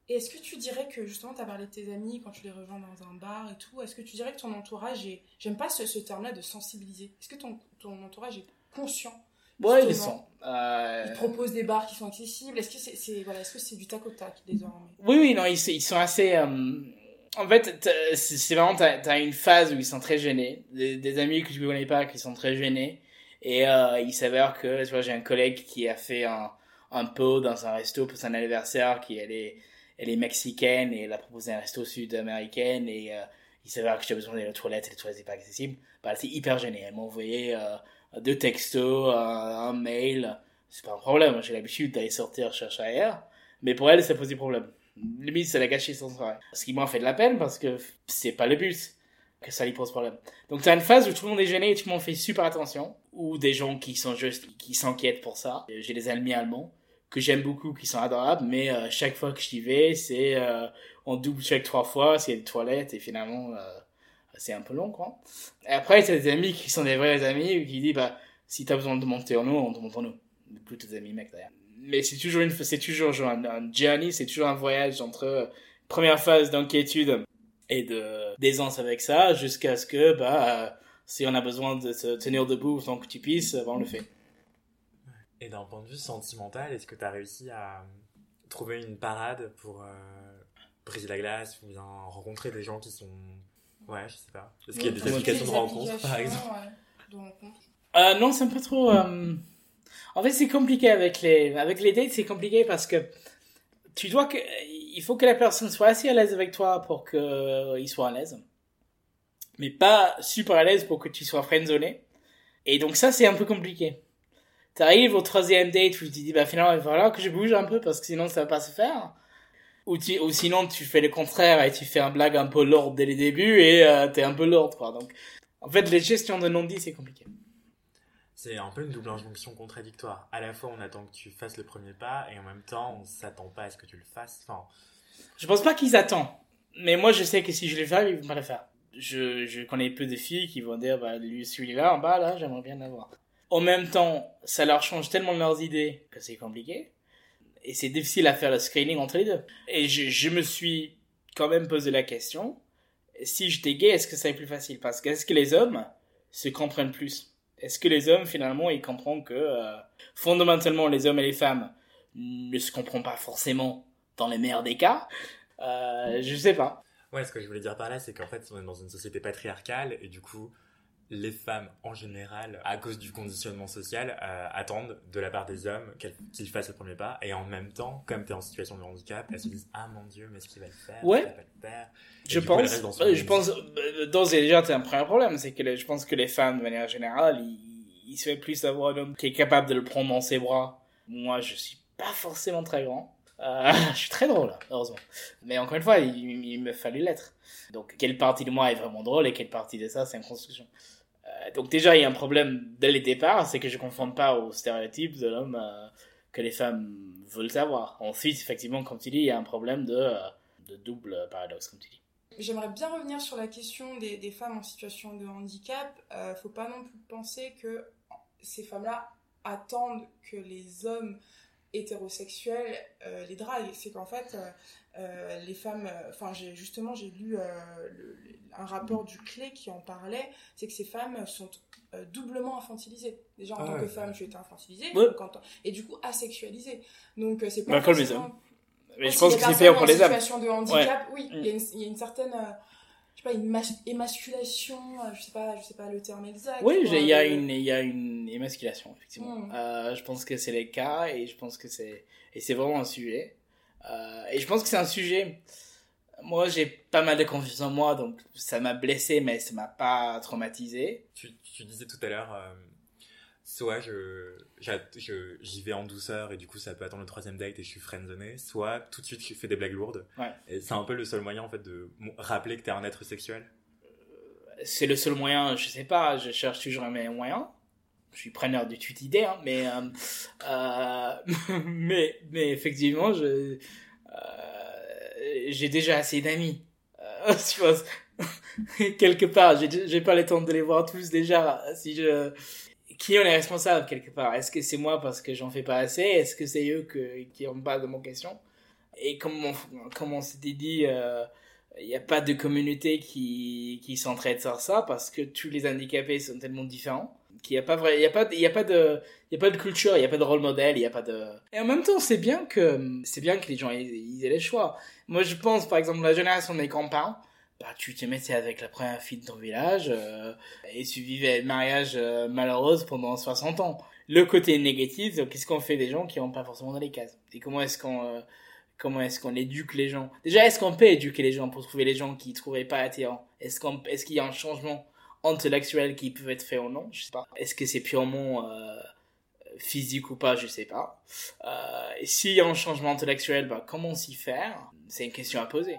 Et est-ce que tu dirais que justement, tu as parlé de tes amis quand tu les rejoins dans un bar et tout, est-ce que tu dirais que ton entourage est. J'aime pas ce, ce terme-là de sensibiliser. Est-ce que ton, ton entourage est conscient Ouais, ils sont. Euh, Ils proposent des bars qui sont accessibles Est-ce que c'est voilà, est-ce que c'est du tac au tac désormais? Oui, oui, non, ils, ils sont assez. euh, En fait, c'est vraiment, t'as as une phase où ils sont très gênés. Des, des amis que je ne connais pas qui sont très gênés. Et euh, il s'avère que, tu vois, j'ai un collègue qui a fait un, un pot dans un resto pour son anniversaire, qui elle est, elle est mexicaine et elle a proposé un resto sud-américain et euh, il s'avère que j'ai besoin aux toilettes et les toilettes n'étaient pas accessibles. Bah, elle était hyper gênée. Elle m'a envoyé euh, deux textos, un, un mail. C'est pas un problème. J'ai l'habitude d'aller sortir chercher ailleurs. Mais pour elle, ça posait problème. Limite, ça l'a gâché son soirée. Ce qui m'a fait de la peine parce que c'est pas le but que ça lui pose problème. Donc t'as une phase où tout le monde est gêné et tout le monde fait super attention. Ou des gens qui sont juste, qui s'inquiètent pour ça. J'ai des amis allemands que j'aime beaucoup, qui sont adorables, mais euh, chaque fois que j'y vais, c'est euh, on double check trois fois, a des toilettes et finalement euh, c'est un peu long quoi. Et après t'as des amis qui sont des vrais amis qui disent bah si t'as besoin de monter en nous, on te monte en nous. Plutôt des amis mecs d'ailleurs. Mais c'est toujours une, c'est toujours genre un, un journey, c'est toujours un voyage entre euh, première phase d'inquiétude et de d'aisance avec ça jusqu'à ce que bah euh, si on a besoin de se tenir debout tant que tu puisses, bah, on le fait. Et d'un point de vue sentimental, est-ce que tu as réussi à trouver une parade pour euh, briser la glace ou bien rencontrer des gens qui sont. Ouais, je sais pas. Est-ce qu'il y a des applications de rencontres par applications, exemple ouais, de rencontres. Euh, non, c'est pas trop. euh, En fait, c'est compliqué avec les avec les dates, c'est compliqué parce que tu dois que il faut que la personne soit assez à l'aise avec toi pour que euh, il soit à l'aise, mais pas super à l'aise pour que tu sois friendzoné. Et donc ça, c'est un peu compliqué. T'arrives au troisième date où tu te dis bah finalement il va falloir que je bouge un peu parce que sinon ça va pas se faire. Ou, tu, ou sinon tu fais le contraire et tu fais un blague un peu lourde dès le début et euh, t'es un peu lourde quoi. Donc en fait les gestions de non-dit c'est compliqué. C'est un peu une double injonction contradictoire. À la fois, on attend que tu fasses le premier pas et en même temps, on s'attend pas à ce que tu le fasses. Enfin, Je pense pas qu'ils attendent. Mais moi, je sais que si je le fais, ils vont pas le faire. Je, connais peu de filles qui vont dire, bah, lui, celui-là, en bas, là, j'aimerais bien l'avoir. En même temps, ça leur change tellement leurs idées que c'est compliqué. Et c'est difficile à faire le screening entre les deux. Et je, me suis quand même posé la question, si j'étais gay, est-ce que ça serait plus facile? Parce que est-ce que les hommes se comprennent plus? Est-ce que les hommes, finalement, ils comprennent que euh, fondamentalement, les hommes et les femmes ne se comprennent pas forcément dans les meilleurs des cas? Euh, Je sais pas. Ouais, ce que je voulais dire par là, c'est qu'en fait, on est dans une société patriarcale et du coup, les femmes en général, à cause du conditionnement social, euh, attendent de la part des hommes qu'ils fassent le premier pas. Et en même temps, comme tu es en situation de handicap, elles se disent Ah mon dieu, mais est-ce qu'il va le faire Ouais. Va le faire Je coup, pense, euh, je monde. pense, euh, dans et déjà, c'est un premier problème, c'est que les- je pense que les femmes, de manière générale, ils se fait plus avoir un homme qui est capable de le prendre dans ses bras. Moi, je suis pas forcément très grand. Euh, je suis très drôle, heureusement. Mais encore une fois, il, me fallait l'être. Donc, quelle partie de moi est vraiment drôle et quelle partie de ça, c'est une construction. Euh, donc déjà, il y a un problème dès le départ, c'est que je ne confonds pas aux stéréotypes de l'homme euh, que les femmes veulent avoir. Ensuite, effectivement, comme tu dis, il y a un problème de, double paradoxe, comme tu dis. J'aimerais bien revenir sur la question des, des femmes en situation de handicap. Faut pas non plus penser que ces femmes-là attendent que les hommes hétérosexuels euh, les draguent. C'est qu'en fait, euh, euh, les femmes. euh, Enfin, j'ai justement, j'ai lu euh, le- un rapport du Clé qui en parlait. C'est que ces femmes sont euh, doublement infantilisées. Déjà, en Ah tant ouais. que femme, tu étais infantilisée. Ouais. donc en tant- et du coup, asexualisée. Donc, euh, c'est pas. Bah, comme les hommes. Mais je pense que c'est pire pour les hommes. situation de handicap, oui, Mm. il y, a une- il y a une certaine, euh, je sais pas, une mas- émasculation, euh, je sais pas, je sais pas le terme exact. Oui, il y a une, il y a une émasculation, effectivement. Mm. Euh, je pense que c'est les cas et je pense que c'est, et c'est vraiment un sujet. Euh, et je pense que c'est un sujet. Moi, j'ai pas mal de confiance en moi, donc ça m'a blessé, mais ça m'a pas traumatisé. Tu, tu disais tout à l'heure, euh, soit je, j'y vais en douceur et du coup ça peut attendre le troisième date et je suis friendzoné, soit tout de suite je fais des blagues lourdes. Ouais. Et c'est un peu le seul moyen en fait de rappeler que t'es un être sexuel. C'est le seul moyen, je sais pas, je cherche toujours un meilleur moyen. Je suis preneur de toute idée, hein, mais, euh, euh, mais, mais effectivement, je, euh, j'ai déjà assez d'amis. Euh, je pense, quelque part, j'ai, j'ai pas le temps de les voir tous déjà. Si je, qui en est responsable quelque part? Est-ce que c'est moi parce que j'en fais pas assez? Est-ce que c'est eux qui ont pas de mon question? Et comme on, s'était dit, euh, il n'y a pas de communauté qui, s'entraide sur ça parce que tous les handicapés sont tellement différents qu'il n'y a pas a de, y a pas de culture, il n'y a pas de rôle modèle, il n'y a pas de. Et en même temps, c'est bien que, c'est bien que les gens aient les choix. Moi, je pense, par exemple, la génération des grands-parents, bah, tu te mettais avec la première fille de ton village euh, et tu vivais un mariage euh, malheureuse pendant 60 ans. Le côté négatif, qu'est-ce qu'on fait des gens qui n'ont pas forcément dans les cases? Et comment est-ce qu'on euh, est-ce éduque les gens? Déjà, est-ce qu'on peut éduquer les gens pour trouver les gens qui ne trouveraient pas attirants? Est-ce qu'on est-ce qu'il y a un changement intellectuel qui peut être fait ou non? Je sais pas. Est-ce que c'est purement euh, physique ou pas? Je sais pas. Et s'il y a un changement intellectuel, bah, comment s'y faire? C'est une question à poser.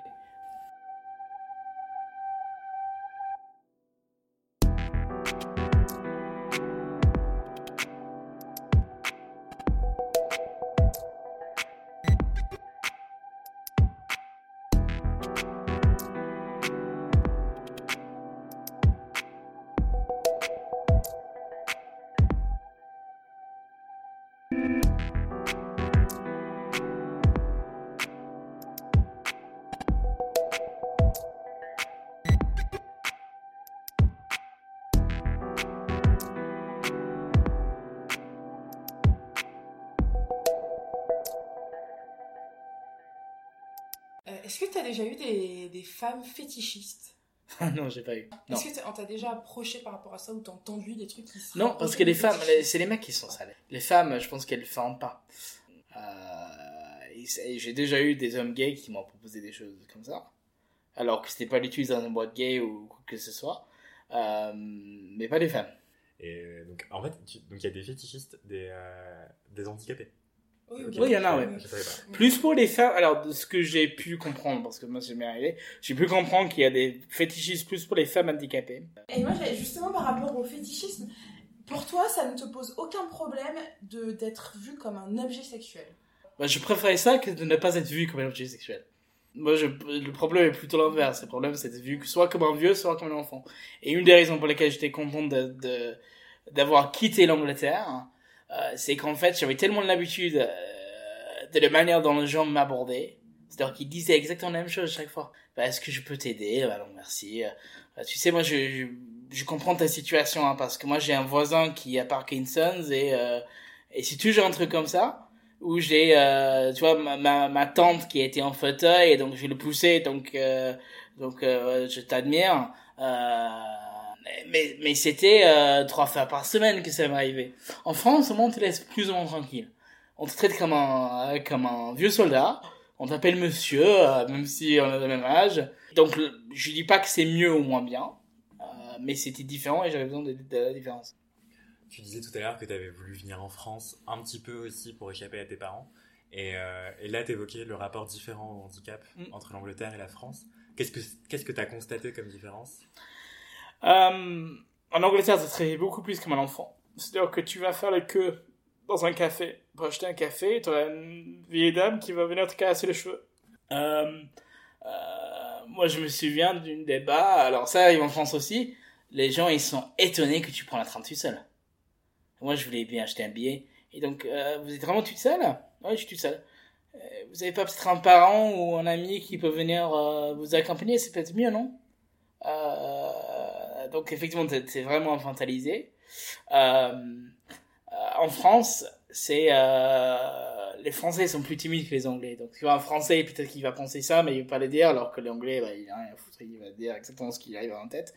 Est-ce que tu as déjà eu des, des femmes fétichistes non, j'ai pas eu. Est-ce que t'as- on t'a déjà approché par rapport à ça ou t'as entendu des trucs qui se Non, parce que les femmes, c'est les mecs qui sont sales. Les femmes, je pense qu'elles ne font pas. Euh, J'ai déjà eu des hommes gays qui m'ont proposé des choses comme ça. Alors que c'était pas du tout dans une boîte gay ou quoi que ce soit. Euh, mais pas les femmes. Et donc en fait, il y a des fétichistes, des, euh, des handicapés. Oui, il y en a, ouais. Pas. Plus pour les femmes, alors de ce que j'ai pu comprendre, parce que moi c'est m'est arrivé, j'ai pu comprendre qu'il y a des fétichistes plus pour les femmes handicapées. Et moi, j'ai- justement, par rapport au fétichisme, pour toi, ça ne te pose aucun problème de d'être vu comme un objet sexuel? Moi, je préférais ça que de ne pas être vu comme un objet sexuel. Moi, je, le problème est plutôt l'inverse. Le problème, c'est d'être vu que soit comme un vieux, soit comme un enfant. Et une des raisons pour lesquelles j'étais content de, de- d'avoir quitté l'Angleterre, c'est qu'en fait, j'avais tellement l'habitude euh, de la manière dont les gens m'abordaient. C'est-à-dire qu'ils disaient exactement la même chose chaque fois. Bah, est-ce que je peux t'aider? Bah non, merci. Euh, tu sais, moi, je, je, je comprends ta situation, hein, parce que moi j'ai un voisin qui a Parkinson's et, euh, et c'est toujours un truc comme ça, où j'ai, euh, tu vois, ma, ma, tante qui était en fauteuil et donc je le pousser, donc, euh, donc euh, je t'admire. Euh, mais mais c'était trois fois par semaine que ça m'arrivait. En France, au moins on te laisse plus ou moins tranquille. On te traite comme un, comme un vieux soldat. On t'appelle monsieur, même si on a le même âge. Donc je dis pas que c'est mieux ou moins bien mais c'était différent et j'avais besoin de, la différence. Tu disais tout à l'heure que tu avais voulu venir en France un petit peu aussi pour échapper à tes parents. Et, euh, et là, tu évoquais le rapport différent au handicap mm. entre l'Angleterre et la France. Qu'est-ce que qu'est-ce que tu as constaté comme différence? Euh, En Angleterre, ça se beaucoup plus comme un enfant. C'est-à-dire que tu vas faire la queue dans un café pour acheter un café, tu as une vieille dame qui va venir te casser les cheveux. Euh, moi, je me souviens d'une débat, alors ça arrive en France aussi, les gens ils sont étonnés que tu prends la train tout seul. Moi je voulais bien acheter un billet. Et donc euh, vous êtes vraiment tout seul Oui je suis tout seul. Euh, vous avez pas peut-être un parent ou un ami qui peut venir euh, vous accompagner, c'est peut-être mieux non? Donc effectivement c'est vraiment infantalisé. en France c'est les Français sont plus timides que les Anglais. Donc, tu vois, un Français, peut-être qu'il va penser ça, mais il va pas le dire, alors que l'Anglais, bah, il a rien à foutre, il va dire exactement ce qui arrive en tête.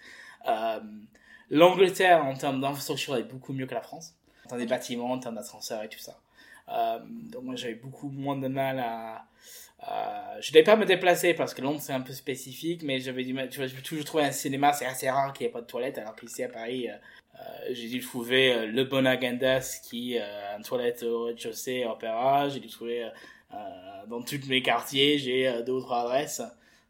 Euh, L'Angleterre, en termes d'infrastructure, est beaucoup mieux que la France. En termes des bâtiments, en termes d'ascenseurs et tout ça. Euh, donc moi, j'avais beaucoup moins de mal à... Euh, je n'allais pas me déplacer parce que Londres c'est un peu spécifique, mais j'avais du mal. Tu vois, je toujours trouver un cinéma, c'est assez rare qu'il n'y ait pas de toilette. Alors qu'ici à Paris, euh, euh j'ai dû trouver euh, le bon Agendas qui a une toilette au rez-de-chaussée, opéra. J'ai dû trouver dans tous mes quartiers, j'ai deux ou trois adresses.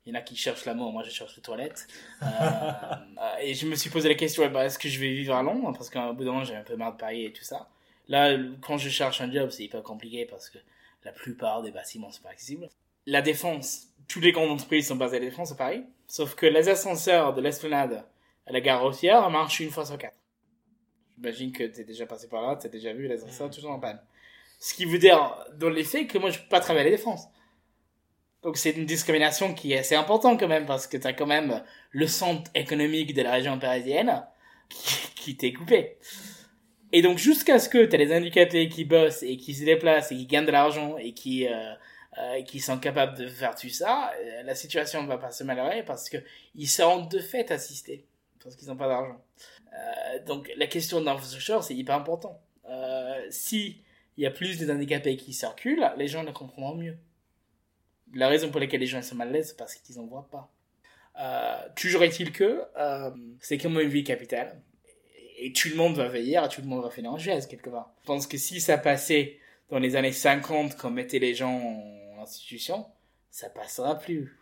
Il y en a qui cherchent l'amour, moi je cherche les toilettes. Euh, euh, et je me suis posé la question, bah, est-ce que je vais vivre à Londres? Parce qu'à bout d'un moment, j'ai un peu marre de Paris et tout ça. Là, quand je cherche un job, c'est hyper compliqué parce que la plupart des bâtiments sont pas accessibles. La défense, toutes les grandes entreprises sont basées à la défense à Paris. Sauf que les ascenseurs de l'esplanade à la gare routière marchent une fois sur quatre. J'imagine que tu es déjà passé par là, tu as déjà vu les ascenseurs toujours en panne. Ce qui veut dire, dans les faits, que moi je peux pas travailler à la défense. Donc c'est une discrimination qui est assez importante quand même parce que tu as quand même le centre économique de la région parisienne qui, t'est coupé. Et donc jusqu'à ce que tu as les handicapés qui bossent et qui se déplacent et qui gagnent de l'argent et qui euh, euh, qui sont capables de faire tout ça, euh, la situation ne va pas se malheurer parce que ils seront de fait assistés parce qu'ils n'ont pas d'argent. Euh, donc la question d'infrastructure c'est hyper important. Euh, si il y a plus de handicapés qui circulent, les gens le comprendront mieux la raison pour laquelle les gens sont mal à l'aise, c'est parce qu'ils n'en voient pas. Euh, toujours est-il que c'est comme une vie capitale. Et, tout le monde va veiller, tout le monde va finir en chaise quelque part. Je pense que si ça passait dans les années 50 quand on mettait les gens en institution, ça passera plus.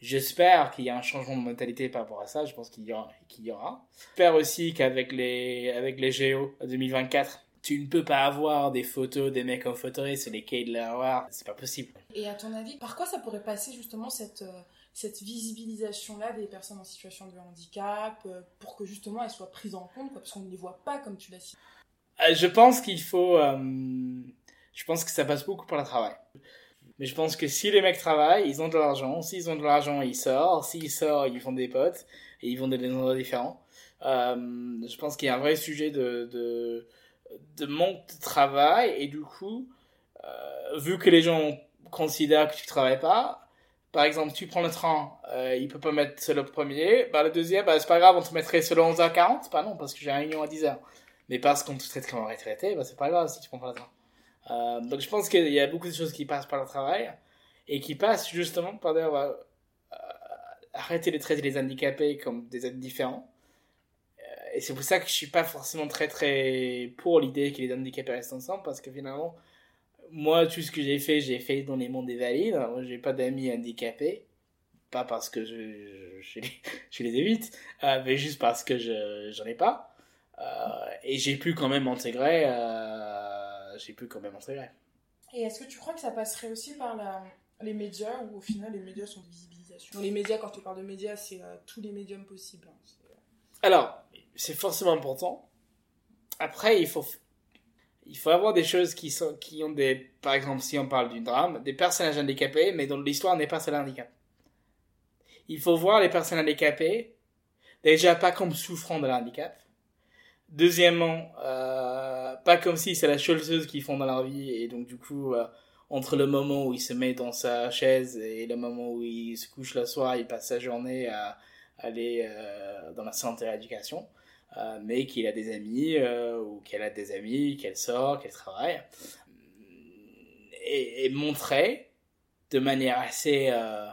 J'espère qu'il y a un changement de mentalité par rapport à ça. Je pense qu'il y aura. J'espère aussi qu'avec les, avec les Géo 2024, tu ne peux pas avoir des photos des mecs en fauteuil sur les quais de la c'est pas possible. Et à ton avis, par quoi ça pourrait passer justement cette, euh, cette visibilisation-là des personnes en situation de handicap euh, pour que justement elles soient prises en compte, parce qu'on ne les voit pas comme tu l'as dit euh, Je pense qu'il faut. je pense que ça passe beaucoup par le travail. Mais je pense que si les mecs travaillent, ils ont de l'argent. S'ils ont de l'argent, ils sortent. S'ils sortent, ils font des potes. Et ils vont dans des endroits différents. je pense qu'il y a un vrai sujet de, manque de travail et du coup, euh, vu que les gens considèrent que tu travailles pas, par exemple, tu prends le train, euh, il peut pas mettre le premier, bah le deuxième, bah c'est pas grave, on te mettrait le 11h40, pas non, parce que j'ai une réunion à 10h. Mais parce qu'on te traite comme un retraité, bah c'est pas grave si tu prends pas le train. Euh, donc je pense qu'il y a beaucoup de choses qui passent par le travail et qui passent justement par dire, euh, arrêter de traiter les handicapés comme des êtres différents et c'est pour ça que je suis pas forcément très très pour l'idée que les handicapés restent ensemble parce que finalement moi tout ce que j'ai fait j'ai fait dans les mondes des valides moi j'ai pas d'amis handicapés. Pas parce que je, je, les, je les, évite euh, mais juste parce que je j'en ai pas. Euh, et j'ai pu quand même intégrer euh, j'ai pu quand même intégrer. Et est-ce que tu crois que ça passerait aussi par la, les médias ou au final les médias sont de visibilisation? Dans les médias quand tu parles de médias c'est tous les médiums possibles hein. alors c'est forcément important. Après, il faut, il faut avoir des choses qui ont des, par exemple, si on parle d'une drame, des personnages handicapés, mais dont l'histoire n'est pas seul handicap. Il faut voir les personnes handicapées déjà pas comme souffrant de handicap. Deuxièmement, euh, pas comme si c'est la chose qu'ils font dans leur vie et donc du coup, euh, entre le moment où il se met dans sa chaise et le moment où il se couche le soir, il passe sa journée à aller euh, dans la santé et l'éducation, euh, mais qu'il a des amis euh, ou qu'elle a des amis, qu'elle sort, qu'elle travaille, et, montrer de manière assez euh,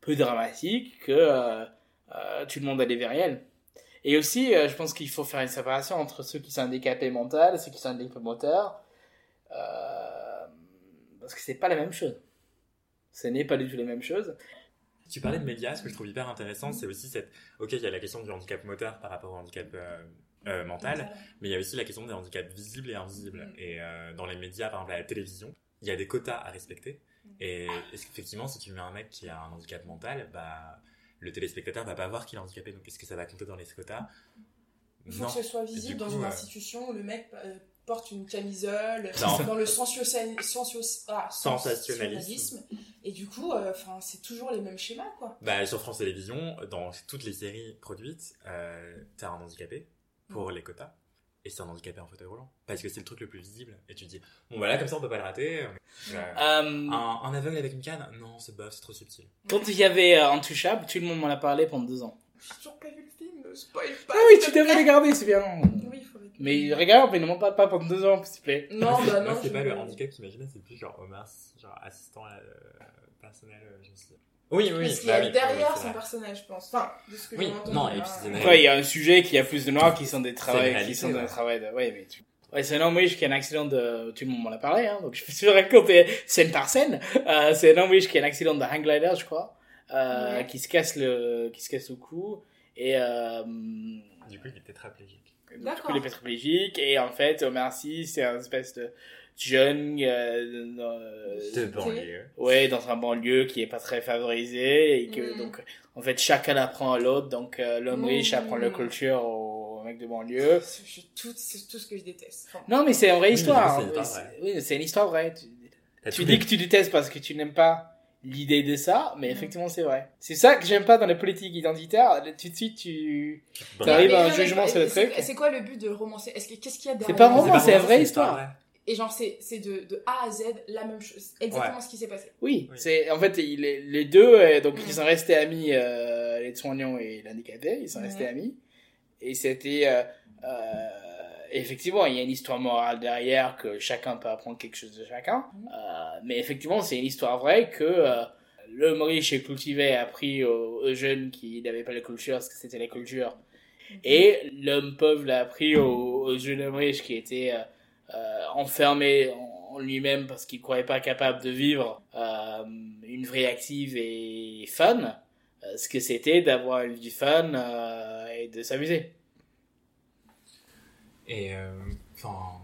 peu dramatique que tout le monde a des elle. Et aussi, je pense qu'il faut faire une séparation entre ceux qui sont handicapés mentaux et ceux qui sont handicapés moteurs. Parce que c'est pas la même chose. Ce n'est pas du tout la même chose. Tu parlais de médias, ce que je trouve hyper intéressant, c'est aussi cette. Ok, il y a la question du handicap moteur par rapport au handicap euh, euh, mental, mais il y a aussi la question des handicaps visibles et invisibles. Mm. Et euh, dans les médias, par exemple à la télévision, il y a des quotas à respecter. Et est-ce qu'effectivement, si tu mets un mec qui a un handicap mental, bah, le téléspectateur va pas voir qu'il est handicapé. Donc est-ce que ça va compter dans les quotas? Il faut Non. que ce soit Et visible dans une institution où le mec porte une camisole, Non. dans le sensio- sensio- ah, Sensationnalisme. Et du coup, euh, enfin, c'est toujours les mêmes schémas, quoi. Bah, sur France Télévisions, dans toutes les séries produites, euh, t'as un handicapé pour les quotas. Et c'est un handicapé en fauteuil roulant. Parce que c'est le truc le plus visible. Et tu te dis, bon voilà, comme ça on peut pas le rater. Euh, Euh, un, un aveugle avec une canne? Non, c'est bof, c'est trop subtil. Quand il y avait euh, Intouchable, tout le monde m'en a parlé pendant deux ans. J'ai toujours pas vu le film, spoil pas. Ah oui, tu devrais plaît. les garder, c'est bien. Mais regarde, mais ne m'en parle pas pendant deux ans, s'il te plaît. Non, bah non. Moi, c'est pas le handicap que j'imaginais, c'est plus genre Omar, genre assistant euh, personnel, euh, je sais. Oui, oui, Parce qu'il y bah a oui, derrière son vrai. personnage, je pense. Enfin, de ce que Oui, j'ai entendu. non, et hein. puis c'est Après, il y a un sujet qui a plus de noirs qui sont des travaux, qui sont des ouais. travaux de, ouais, mais tu... Ouais, c'est un homme riche qui a un accident de, tout le monde m'en a parlé, hein, donc je peux te raconter scène par scène. Euh, c'est un homme riche qui a un accident de hang glider, je crois, euh, Ouais. qui se casse le, qui se casse le cou, et, euh, Du coup, il est tétraplégique. Du coup, D'accord. il est et en fait, Omar Sy, c'est un espèce de jeune, euh, euh, De banlieue. Ouais, dans un banlieue qui est pas très favorisé et que Mm. donc en fait chacun apprend à l'autre. Donc euh, l'homme Mm. riche apprend la culture au, au mec de banlieue. C'est tout, c'est tout ce que je déteste. Enfin, Non, mais c'est une vraie histoire. c'est une Oui, c'est- une histoire vraie. Tu, tu dis les- que tu détestes parce que tu n'aimes pas l'idée de ça, mais Mm. effectivement c'est vrai. C'est ça que j'aime pas dans les politiques identitaires. Tout de suite tu Bon, T'arrives mais à un jugement sur le c'est- truc. C'est quoi le but de romancer? Est-ce que qu'est-ce qu'il y a derrière pas un C'est roman, c'est vraiment, vraie histoire. ouais. Et genre c'est c'est de, de A à Z la même chose, exactement ce qui s'est passé. Oui, Oui. c'est en fait il est- les deux euh, donc ils sont restés amis euh, les soignants et l'handicapé, ils sont restés amis et c'était euh, euh, effectivement il y a une histoire morale derrière que chacun peut apprendre quelque chose de chacun, Mm. Euh, mais effectivement c'est une histoire vraie que euh, l'homme riche et cultivé a appris aux, aux jeunes qui n'avaient pas la culture ce que c'était la culture et l'homme pauvre l'a appris au, au jeune homme riche qui était euh, euh, enfermé en, en lui-même parce qu'il ne croyait pas capable de vivre une vraie active et fun, ce que c'était d'avoir du fun euh, et de s'amuser. Et euh, enfin,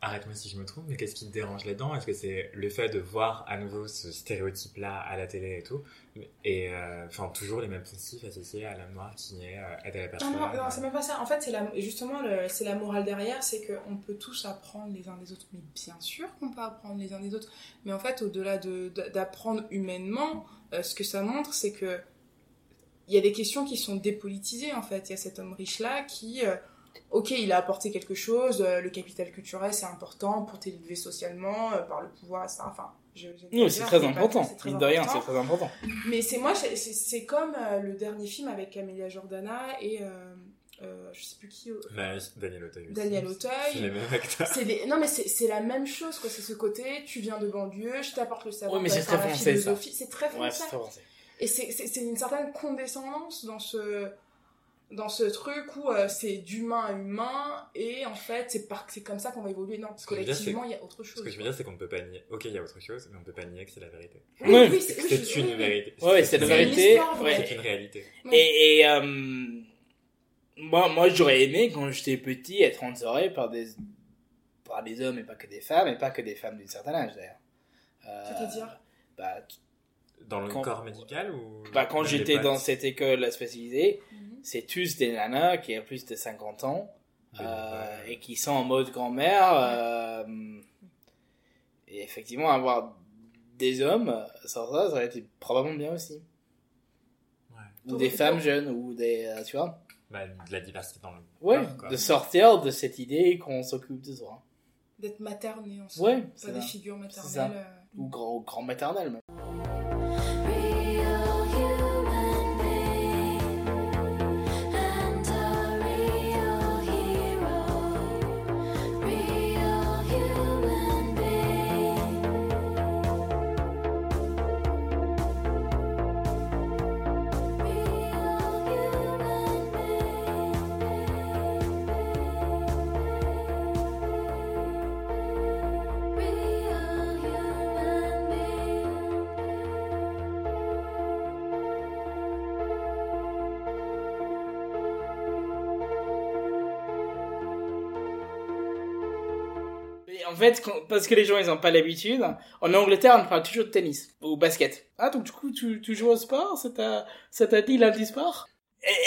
arrête-moi si je me trompe, mais qu'est-ce qui te dérange là-dedans? Est-ce que c'est le fait de voir à nouveau ce stéréotype-là à la télé et tout? Et euh, enfin, toujours les mêmes principes associés à l'homme noir qui est euh, aide à la personne. non, non, c'est même pas ça. En fait, c'est la, justement, c'est la morale derrière, c'est qu'on peut tous apprendre les uns des autres. Mais bien sûr qu'on peut apprendre les uns des autres. Mais en fait, au-delà de- de- d'apprendre humainement, euh, ce que ça montre, c'est que il y a des questions qui sont dépolitisées, en fait. Il y a cet homme riche-là qui, euh, ok, il a apporté quelque chose, euh, le capital culturel, c'est important pour t'élever socialement, euh, par le pouvoir, etc. Enfin, je, je- Non, c'est très important. c'est très Mine de rien, important. c'est très important. Mais c'est moi, c'est- c'est c'est comme euh, le dernier film avec Camélia Jordana et euh, euh, je sais plus qui. Daniel Auteuil. Daniel C'est Auteuil. les mêmes acteurs. C'est des... Non mais c'est c'est la même chose quoi, c'est ce côté, tu viens de banlieue, je t'apporte le savoir, Ouais, mais c'est très français, ça. C'est très français. c'est très français. Et c'est c'est- c'est une certaine condescendance dans ce dans ce truc où euh, c'est d'humain à humain et en fait c'est par... c'est comme ça qu'on va évoluer. Non, Ce que je veux dire, collectivement il y a autre chose. Ce que je veux dire, c'est qu'on ne peut pas nier. Ok, il y a autre chose, mais on ne peut pas nier que c'est la vérité. Oui, oui, c'est oui, C'est une vérité. Ouais, c'est la C'est une vérité. ouais. C'est une réalité. Et, et euh, moi, moi j'aurais aimé, quand j'étais petit, être entouré par des, par des hommes et pas que des femmes, et pas que des femmes d'un certain âge d'ailleurs. Euh, C'est-à-dire bah, Dans le Quand- corps médical ou bah, quand j'étais dans cette école spécialisée, Mhm. C'est tous des nanas qui ont plus de 50 ans euh, ouais. et qui sont en mode grand-mère. euh, et effectivement, avoir des hommes, sans ça, ça aurait été probablement bien aussi. Ouais. Ou des femmes jeunes, ou des. euh, tu vois bah, de la diversité dans le Ouais, corps, de sortir de cette idée qu'on s'occupe de toi. D'être materné en soi. Ouais, c'est des figures maternelles. euh. Ou grand, grand maternel même. Fait, quand- parce que les gens ils ont pas l'habitude, en Angleterre on parle toujours de tennis ou basket. Ah donc du coup tu, tu joues au sport, ça t'a ça t'a dit lundi sport?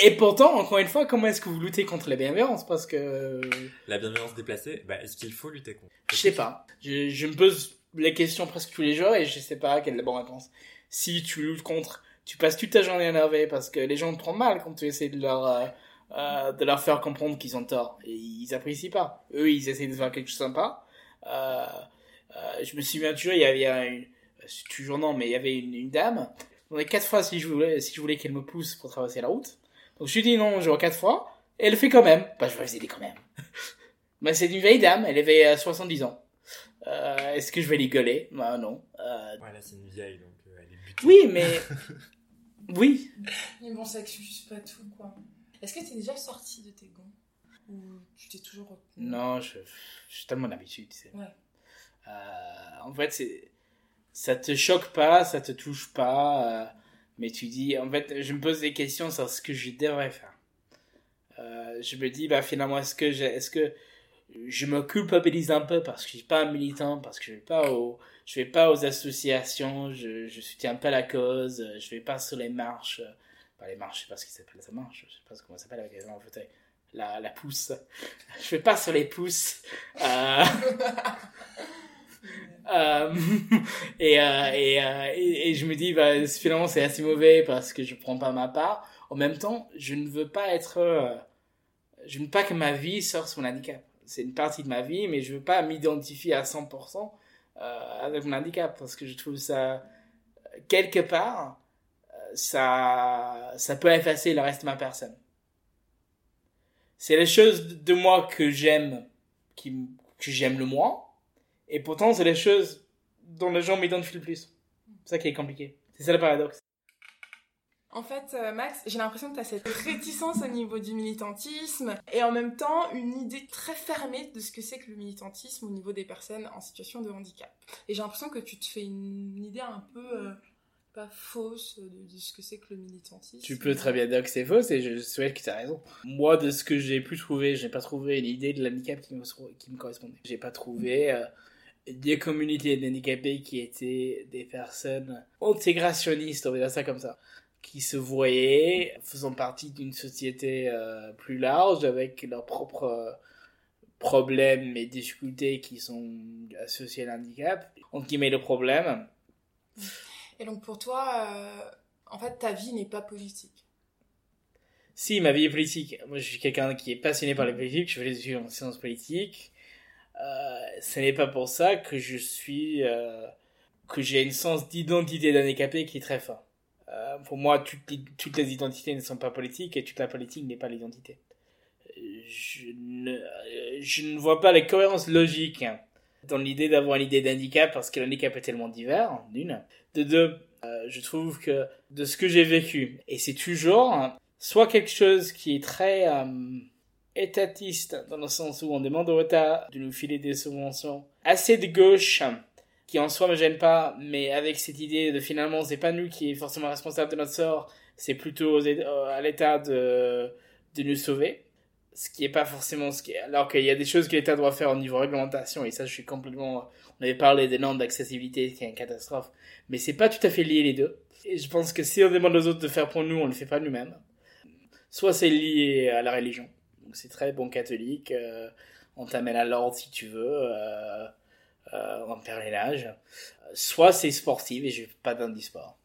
Et, et pourtant encore une fois comment est-ce que vous luttez contre la bienveillance? Parce que La bienveillance déplacée, bah, est-ce qu'il faut lutter contre? Je sais pas, je, je me pose les questions presque tous les jours et je sais pas quelle est la bonne réponse. Si tu luttes contre, tu passes toute ta journée énervé parce que les gens te prennent mal quand tu essaies de leur euh, euh, de leur faire comprendre qu'ils ont tort et ils apprécient pas. Eux ils essaient de faire quelque chose de sympa. Euh, euh, je me souviens toujours, il y avait une, c'est toujours non, mais il y avait une, une dame. On a quatre fois si je voulais, si je voulais qu'elle me pousse pour traverser la route. Donc je lui dis non, je vois quatre fois. Et elle le fait quand même. Bah je vais vous aider quand même. Mais c'est une vieille dame, elle avait euh, 70 ans. Euh, Est-ce que je vais lui gueuler? Bah non. Euh, Ouais, là, c'est une vieille, donc euh, elle est butée. oui, mais oui. Mais bon, ça excuse pas tout, quoi. Est-ce que t'es déjà sorti de tes gants Ou tu t'es toujours retenu Non, je, j'ai tellement d'habitude. Ouais. Euh, en fait, c'est, ça te choque pas, ça te touche pas, euh, mais tu dis, en fait, je me pose des questions sur ce que je devrais faire. Euh, je me dis, bah finalement, est-ce que j'ai, est-ce que je me culpabilise un peu parce que je suis pas un militant, parce que je vais pas au, je vais pas aux associations, je, je soutiens pas la cause, je vais pas sur les marches, les marches, je sais pas ce qui s'appelle ça marche, je sais pas comment ça s'appelle avec les gens en fauteuil. La, la pousse. Je vais pas sur les pouces. Euh... Euh, et, euh, et, euh, et, et je me dis, bah, finalement, c'est assez mauvais parce que je prends pas ma part. En même temps, je ne veux pas être. euh, je ne veux pas que ma vie sorte sur mon handicap. C'est une partie de ma vie, mais je veux pas m'identifier à 100% euh, avec mon handicap parce que je trouve ça. Quelque part, ça, ça peut effacer le reste de ma personne. C'est les choses de moi que j'aime, qui, que j'aime le moins. Et pourtant, c'est les choses dont les gens m'identifient le plus. C'est ça qui est compliqué. C'est ça le paradoxe. En fait, euh, Max, j'ai l'impression que tu as cette réticence au niveau du militantisme et en même temps une idée très fermée de ce que c'est que le militantisme au niveau des personnes en situation de handicap. Et j'ai l'impression que tu te fais une idée un peu euh, pas fausse de, de ce que c'est que le militantisme. Tu peux très bien dire que c'est faux, et je souhaite que tu as raison. Moi, de ce que j'ai pu trouver, j'ai pas trouvé une idée de l'handicap qui me, qui me correspondait. J'ai pas trouvé euh, des communautés d'handicapés qui étaient des personnes intégrationnistes, on va dire ça comme ça, qui se voyaient faisant partie d'une société euh, plus large avec leurs propres euh, problèmes et difficultés qui sont associés à l'handicap. Entre guillemets, le problème, Et donc pour toi, euh, en fait, ta vie n'est pas politique. Si, ma vie est politique. Moi, je suis quelqu'un qui est passionné par les politiques. Je fais des études en sciences politiques. Euh, ce n'est pas pour ça que je suis, euh, que j'ai une sens d'identité d'handicapé qui est très fort. Pour moi, toutes les, les identités ne sont pas politiques et toute la politique n'est pas l'identité. Je ne, vois pas la cohérence logique hein, dans l'idée d'avoir une idée d'handicap parce que l'handicap est tellement divers, d'une. De deux, euh, je trouve que de ce que j'ai vécu, et c'est toujours hein, soit quelque chose qui est très euh, étatiste, dans le sens où on demande au État de nous filer des subventions assez de gauche, qui en soi me gêne pas, mais avec cette idée de finalement c'est pas nous qui est forcément responsable de notre sort, c'est plutôt euh, à l'État de, de nous sauver. Ce qui est pas forcément ce qui est, alors qu'il y a des choses que l'État doit faire au niveau réglementation, et ça je suis complètement, on avait parlé des normes d'accessibilité qui est une catastrophe, mais c'est pas tout à fait lié les deux. Et je pense que si on demande aux autres de faire pour nous, on le fait pas nous-mêmes. Soit c'est lié à la religion. Donc c'est très bon catholique. euh, on t'amène à l'ordre si tu veux, euh, euh, en pèlerinage. Soit c'est sportif et je fais pas d'handisport.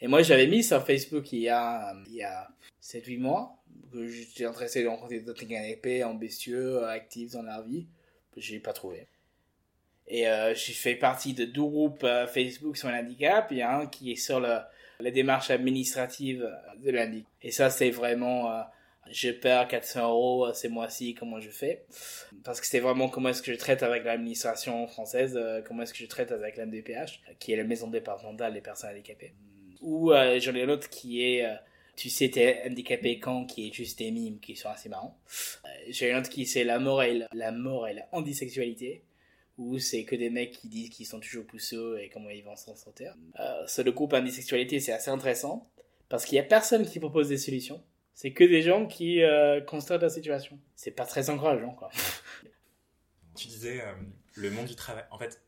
Et moi j'avais mis sur Facebook il y a, il y a 7-8 mois que j'étais intéressé de rencontrer d'autres handicapés, ambitieux, actifs dans leur vie. J'ai pas trouvé. Et euh, j'ai fait partie de deux groupes euh, Facebook sur l'handicap. Il y a un qui est sur la démarche administrative de l'handicap. Et ça, c'est vraiment, euh, je perds 400 euros euh, ces mois-ci, comment je fais Parce que c'est vraiment comment est-ce que je traite avec l'administration française, euh, comment est-ce que je traite avec la MDPH, qui est la maison départementale des personnes handicapées. Ou euh, j'en ai un autre qui est, euh, tu sais, t'es handicapé quand, qui est juste des mimes qui sont assez marrants. Euh, J'ai un autre qui c'est la mort et la, la handisexualité où c'est que des mecs qui disent qu'ils sont toujours pousseux et comment ils vont s'en sortir. Euh, c'est le groupe handisexualité, c'est assez intéressant parce qu'il y a personne qui propose des solutions. C'est que des gens qui euh, constatent la situation. C'est pas très encourageant, quoi. Tu disais euh, le monde du travail. En fait,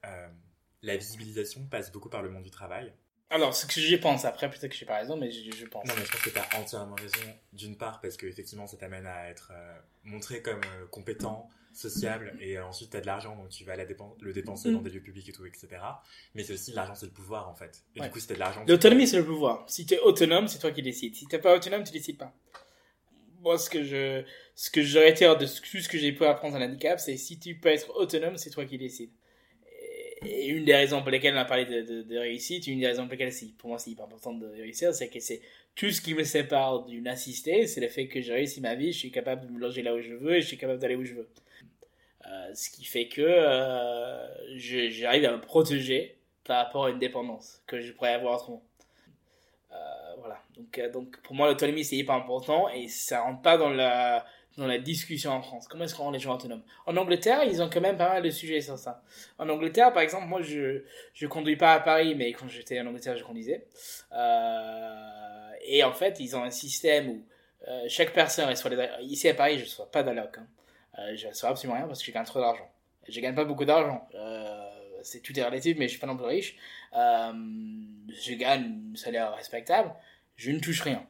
la visibilisation passe beaucoup par le monde du travail. Alors, ce que j'y pense, après, peut-être que j'ai pas raison, mais je, pense. Non, mais je pense que tu as entièrement raison. D'une part, parce que effectivement, ça t'amène à être euh, montré comme euh, compétent, sociable, et euh, ensuite tu as de l'argent, donc tu vas la dépen- le dépenser Mm. dans des lieux publics et tout, etc. Mais c'est aussi l'argent, c'est le pouvoir en fait. Et Ouais. du coup, c'était de l'argent. L'autonomie, c'est le pouvoir. Si tu es autonome, c'est toi qui décides. Si t'es pas autonome, tu décides pas. Moi, ce que je, ce que je retire de tout ce que j'ai pu apprendre en handicap, c'est si tu peux être autonome, c'est toi qui décides. Et une des raisons pour lesquelles on a parlé de, réussite, une des raisons pour lesquelles pour moi c'est hyper important de réussir, c'est que c'est tout ce qui me sépare d'une assistée, c'est le fait que j'ai réussi ma vie, je suis capable de me loger là où je veux et je suis capable d'aller où je veux. Euh, ce qui fait que euh, j'arrive à me protéger par rapport à une dépendance que je pourrais avoir autrement. Euh, voilà. Donc, donc pour moi, l'autonomie c'est hyper important et ça rentre pas dans la dans la discussion en France. Comment est-ce qu'on rend les gens autonomes? En Angleterre, ils ont quand même pas mal de sujets sur ça. En Angleterre, par exemple, moi je je conduis pas à Paris, mais quand j'étais en Angleterre, je conduisais. Euh, et en fait, ils ont un système où euh, chaque personne des... Ici à Paris, je ne reçois pas d'alloc. Hein. Euh, je ne reçois absolument rien parce que je gagne trop d'argent. Je gagne pas beaucoup d'argent. C'est tout est relatif, mais je suis pas non plus riche. Je gagne un salaire respectable. Je ne touche rien.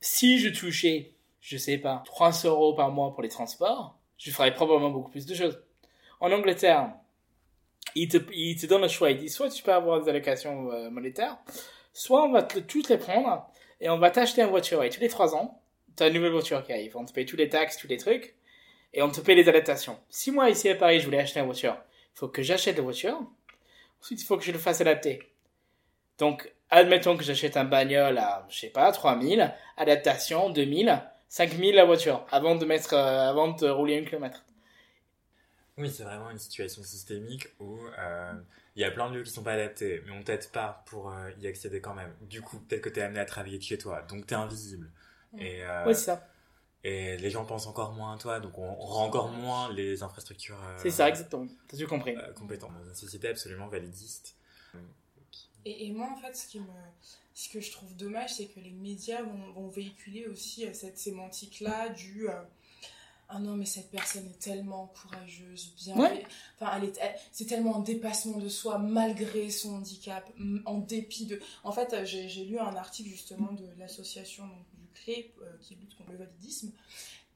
Si je touchais, je sais pas, 300 euros par mois pour les transports, je ferais probablement beaucoup plus de choses. En Angleterre, ils te, ils donnent le choix. Ils disent soit tu peux avoir des allocations euh, monétaires, soit on va te, toutes les prendre et on va t'acheter une voiture. Et tous les 3 ans, tu as une nouvelle voiture qui arrive. On te paye tous les taxes, tous les trucs, et on te paye les adaptations. Si moi, ici à Paris, je voulais acheter une voiture, il faut que j'achète la voiture. Ensuite, il faut que je le fasse adapter. Donc, admettons que j'achète un bagnole à, je sais pas, 3000, adaptation 2000, 5000 la voiture, avant de mettre, euh, avant de rouler un kilomètre. Oui, c'est vraiment une situation systémique où euh, il y a plein de lieux qui sont pas adaptés, mais on t'aide pas pour euh, y accéder quand même. Du coup, peut-être que t'es amené à travailler de chez toi, donc t'es invisible. Mm. Et, euh, Ouais, c'est ça. et les gens pensent encore moins à toi, donc on rend encore moins les infrastructures euh, C'est ça, exactement. T'as tout compris. euh, compétentes dans une société absolument validiste. Et, et moi, en fait, ce, qui me, ce que je trouve dommage, c'est que les médias vont, vont véhiculer aussi euh, cette sémantique-là du. euh, ah non, mais cette personne est tellement courageuse, bien. Ouais. Enfin, elle est, c'est tellement un dépassement de soi malgré son handicap, en dépit de. En fait, euh, j'ai, lu un article justement de l'association donc, du CRE euh, qui lutte contre le validisme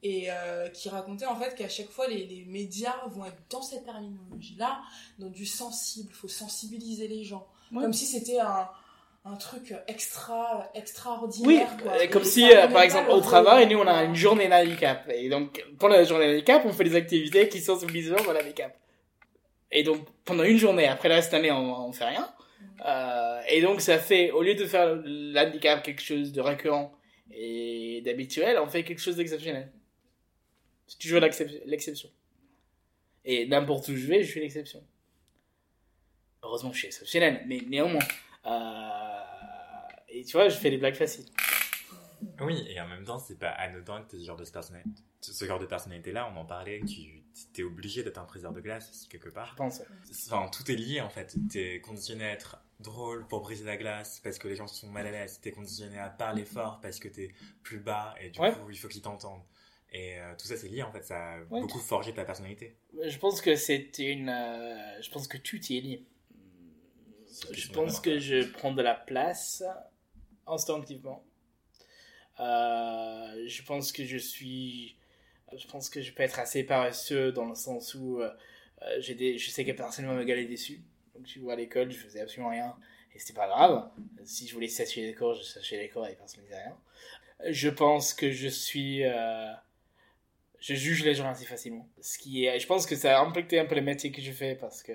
et euh, qui racontait en fait qu'à chaque fois les, les médias vont être dans cette terminologie-là, dans du sensible, il faut sensibiliser les gens. Ouais. Comme si c'était un, un truc extra, Oui, extraordinaire. quoi. euh, Et comme si, euh, par exemple, le au travail, nous, on a une journée d'handicap. Et donc, pendant la journée d'handicap, on fait des activités qui les gens dans l'handicap. Et donc, pendant une journée, après le reste de l'année, on, on fait rien. Euh, et donc, ça fait, au lieu de faire l'handicap quelque chose de récurrent et d'habituel, on fait quelque chose d'exceptionnel. C'est toujours l'excep- l'exception. Et n'importe où je vais, je suis l'exception. Heureusement, je suis exceptionnel, mais néanmoins. Euh, et tu vois, je fais des blagues faciles. Oui, et en même temps, c'est pas anodin que ce genre de personnalité. Ce genre de personnalité-là, on en parlait, tu t'es obligé d'être un briseur de glace aussi quelque part. Je pense. Enfin, tout est lié en fait. T'es conditionné à être drôle pour briser la glace parce que les gens sont mal à l'aise. T'es conditionné à parler fort parce que t'es plus bas et du Ouais. coup il faut qu'ils t'entendent. Et euh, tout ça c'est lié en fait. Ça a Ouais. beaucoup forgé ta personnalité. Je pense que c'est une. euh, je pense que tout y est lié. Je pense que je prends de la place instinctivement. Euh, je pense que je suis. Je pense que je peux être assez paresseux dans le sens où euh, j'ai des, je sais que personne ne va me galer dessus. Donc tu vois à l'école, je faisais absolument rien et c'était pas grave. Si je voulais sécher les cours, je séchais les cours et personne ne disait rien. je pense que je suis. euh, je juge les gens assez facilement. Ce qui est, je pense que ça a impacté un peu le métier que je fais parce que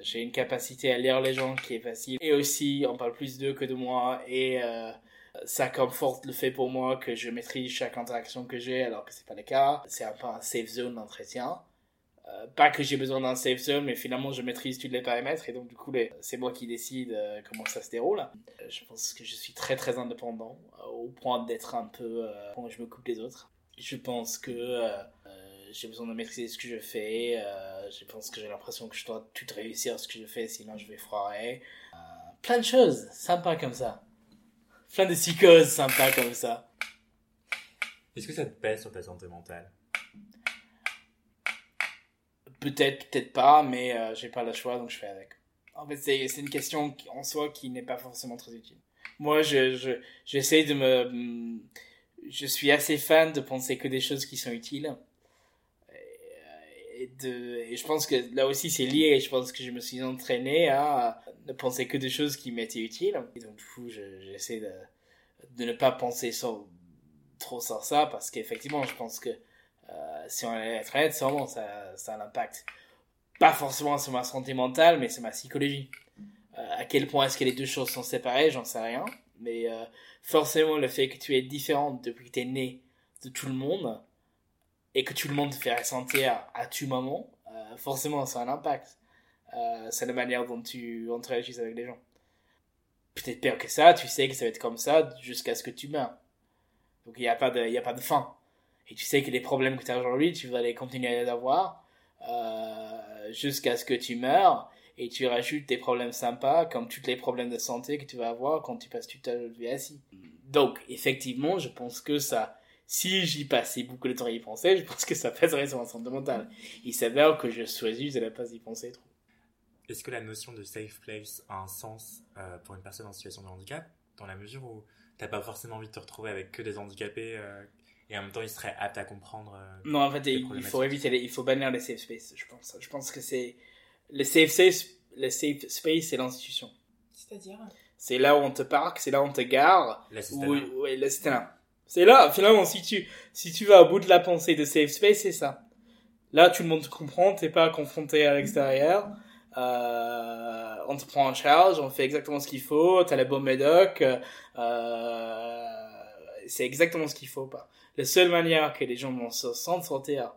j'ai une capacité à lire les gens qui est facile. Et aussi, on parle plus d'eux que de moi. Et euh, ça conforte le fait pour moi que je maîtrise chaque interaction que j'ai alors que c'est pas le cas. C'est un peu un safe zone d'entretien. Euh, pas que j'ai besoin d'un safe zone, mais finalement je maîtrise tous les paramètres et donc du coup c'est moi qui décide euh, comment ça se déroule. Je pense que je suis très très indépendant au point d'être un peu je me coupe des autres. Je pense que j'ai besoin de maîtriser ce que je fais. euh, je pense que j'ai l'impression que je dois tout réussir ce que je fais, sinon je vais foirer. Euh, plein de choses sympas comme ça. Plein de psychoses sympas comme ça. Est-ce que ça te pèse sur ta santé mentale Peut-être, peut-être pas, mais euh, j'ai pas le choix, donc je fais avec. En fait, c'est une question qui- en soi qui n'est pas forcément très utile. Moi, je, je, j'essaie de me... mm, Je suis assez fan de penser que des choses qui sont utiles. Et, je pense que là aussi, c'est lié. Je pense que je me suis entraîné à ne penser que des choses qui m'étaient utiles. Et donc, du coup, je- j'essaie de, ne pas penser trop sur ça, parce qu'effectivement, je pense que euh, si on est honnête, sûrement, ça, ça a un impact. Pas forcément sur ma santé mentale, mais sur ma psychologie. Euh, à quel point est-ce que les deux choses sont séparées, j'en sais rien. Mais euh, forcément, le fait que tu es différente depuis que tu es né de tout le monde, et que tout le monde te fait ressentir à tout moment, euh, forcément, ça a un impact. Euh, c'est la manière dont tu interagis avec les gens. Peut-être pire que ça, tu sais que ça va être comme ça jusqu'à ce que tu meurs. Donc il n'y a, pas de- y a pas de fin. Et tu sais que les problèmes que tu as aujourd'hui, tu vas les continuer à les avoir euh, jusqu'à ce que tu meurs. Et tu rajoutes des problèmes sympas, comme tous les problèmes de santé que tu vas avoir quand tu passes toute ta vie assis. Donc, effectivement, je pense que ça, si j'y passais beaucoup de temps à y penser, je pense que ça pèserait sur ma santé mentale. Il s'avère que je choisis de ne pas y penser trop. Est-ce que la notion de safe place a un sens euh, pour une personne en situation de handicap? Dans la mesure où t'as pas forcément envie de te retrouver avec que des handicapés euh, et en même temps ils seraient aptes à comprendre euh, Non, en fait, il, il faut éviter les, il faut bannir les safe spaces, je pense. Je pense que c'est, le safe space, le safe space, c'est l'institution. C'est-à-dire? C'est là où on te parque, c'est là où on te gare. l'assistanat. Oui, oui, là, c'était là. C'est là, finalement, si tu, si tu vas au bout de la pensée de safe space, c'est ça. Là, tout le monde te comprend, t'es pas confronté à l'extérieur. Euh, on te prend en charge, on fait exactement ce qu'il faut, t'as la bonne médoc, euh, c'est exactement ce qu'il faut pas. La seule manière que les gens vont se sortir,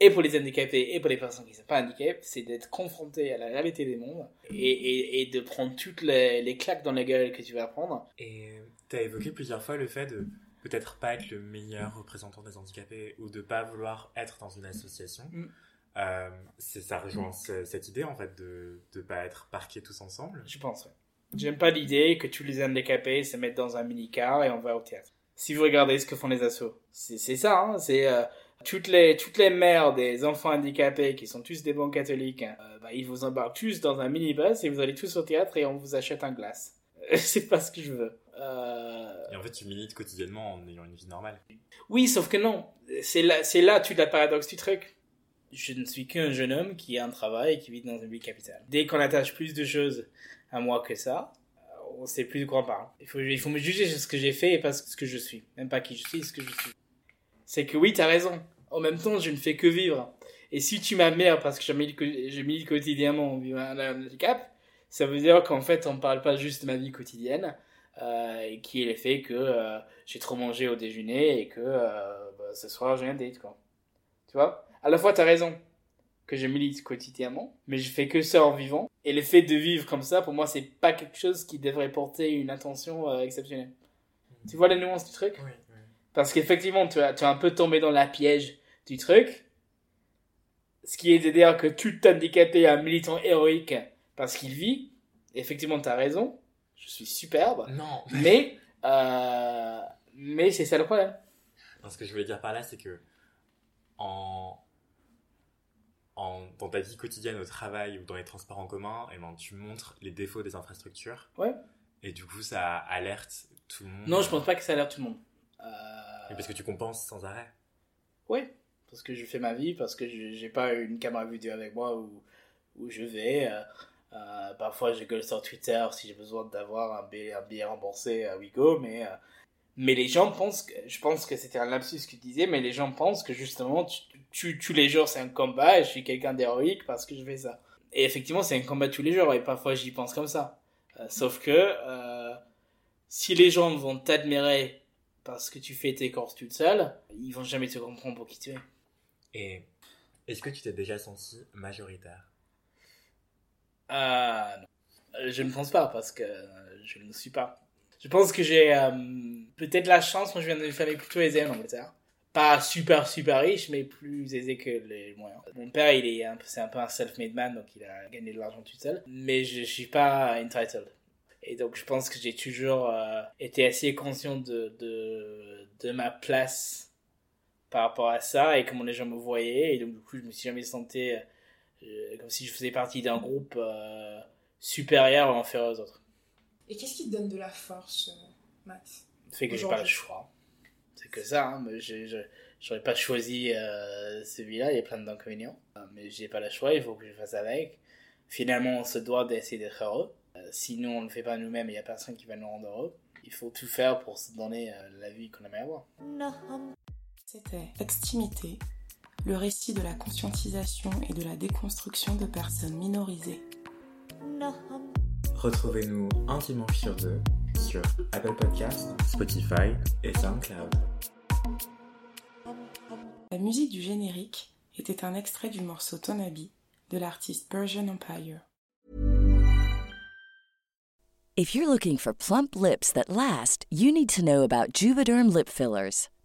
et pour les handicapés et pour les personnes qui ne sont pas handicapées, c'est d'être confronté à la réalité des mondes et, de prendre toutes les, les claques dans la gueule que tu vas prendre Et t'as évoqué plusieurs fois le fait de peut-être pas être le meilleur représentant des handicapés ou de pas vouloir être dans une association. Mm. Euh, ça rejoint ce- cette idée en fait de de pas être parqués tous ensemble. Je pense, ouais. J'aime pas l'idée que tous les handicapés se mettent dans un mini-car et on va au théâtre. Si vous regardez ce que font les assos, c'est c'est ça, hein, c'est euh, toutes les toutes les mères des enfants handicapés qui sont tous des bons catholiques, hein, euh, bah, ils vous embarquent tous dans un minibus et vous allez tous au théâtre et on vous achète un glace. c'est pas ce que je veux. Euh, Et en fait, tu milites quotidiennement en ayant une vie normale. Oui, sauf que non. C'est là, c'est là tout la paradoxe du truc. Je ne suis qu'un jeune homme qui a un travail et qui vit dans une ville capitale. Dès qu'on attache plus de choses à moi que ça, euh, on sait plus de quoi on parle. Il faut, il faut me juger sur ce que j'ai fait et pas ce que je suis. Même pas qui je suis, ce que je suis. C'est que oui, t'as raison. En même temps, je ne fais que vivre. Et si tu m'amères parce que je milite, je milite quotidiennement en vivant un handicap, ça veut dire qu'en fait, on parle pas juste de ma vie quotidienne, euh, et qui est le fait que euh, j'ai trop mangé au déjeuner et que euh, bah, ce soir j'ai un date, quoi. Tu vois? À la fois, t'as raison que je milite quotidiennement, mais je fais que ça en vivant. Et le fait de vivre comme ça, pour moi, c'est pas quelque chose qui devrait porter une attention euh, exceptionnelle. Tu vois les nuances du truc? Oui, Parce qu'effectivement, tu as, tu as un peu tombé dans la piège du truc. Ce qui est de dire que tout handicapé est un militant héroïque parce qu'il vit. Effectivement, tu as raison. Je suis superbe. Non. Mais, euh, mais c'est ça le problème. Non, ce que je voulais dire par là, c'est que en, en, dans ta vie quotidienne au travail ou dans les transports en commun, eh ben, tu montres les défauts des infrastructures. Ouais. Et du coup, ça alerte tout le monde. Non, je pense pas que ça a l'air tout le monde. Euh, parce que tu compenses sans arrêt. Oui, parce que je fais ma vie, parce que j'ai pas une caméra vidéo avec moi où, où je vais. euh, euh, parfois, je gueule sur Twitter si j'ai besoin d'avoir un billet, remboursé à Wigo, mais, euh, Mais les gens pensent que, je pense que c'était un lapsus que tu disais, mais les gens pensent que justement, tous les jours c'est un combat et je suis quelqu'un d'héroïque parce que je fais ça. Et effectivement, c'est un combat tous les jours et parfois j'y pense comme ça. Euh, sauf que, si les gens vont t'admirer parce que tu fais tes courses toute seule, ils vont jamais te comprendre pour qui tu es. Et est-ce que tu t'es déjà senti majoritaire? Ah non. Euh, Je ne pense pas parce que euh, je ne suis pas. Je pense que j'ai euh, peut-être la chance, moi je viens d'une famille plutôt aisée en Angleterre. Pas super super riche, mais plus aisé que les moyens. Mon père, il est c'est un peu un self-made man, donc il a gagné de l'argent tout seul. Mais je, je suis pas entitled. Et donc je pense que j'ai toujours euh, été assez conscient de, de, ma place par rapport à ça et comment les gens me voyaient. Et donc du coup, je me suis jamais senti euh, euh, comme si je faisais partie d'un groupe euh, supérieur ou inférieur aux autres. Et qu'est-ce qui te donne de la force, euh, Max Le fait que j'ai pas le choix. C'est que ça, hein, mais je j'aurais pas choisi euh, celui-là, il y a plein d'inconvénients. Euh, Mais j'ai pas le choix, il faut que je fasse avec. Finalement, on se doit d'essayer d'être heureux. Euh, si nous, on ne le fait pas nous-mêmes, il y a personne qui va nous rendre heureux. Il faut tout faire pour se donner euh, la vie qu'on aimerait avoir. C'était Extimité, le récit de la conscientisation et de la déconstruction de personnes minorisées. Retrouvez-nous intimement sur deux sur Apple Podcasts, Spotify et SoundCloud. La musique du générique était un extrait du morceau Tonabi de l'artiste Persian Empire. If you're looking for plump lips that last, you need to know about Juvederm lip fillers.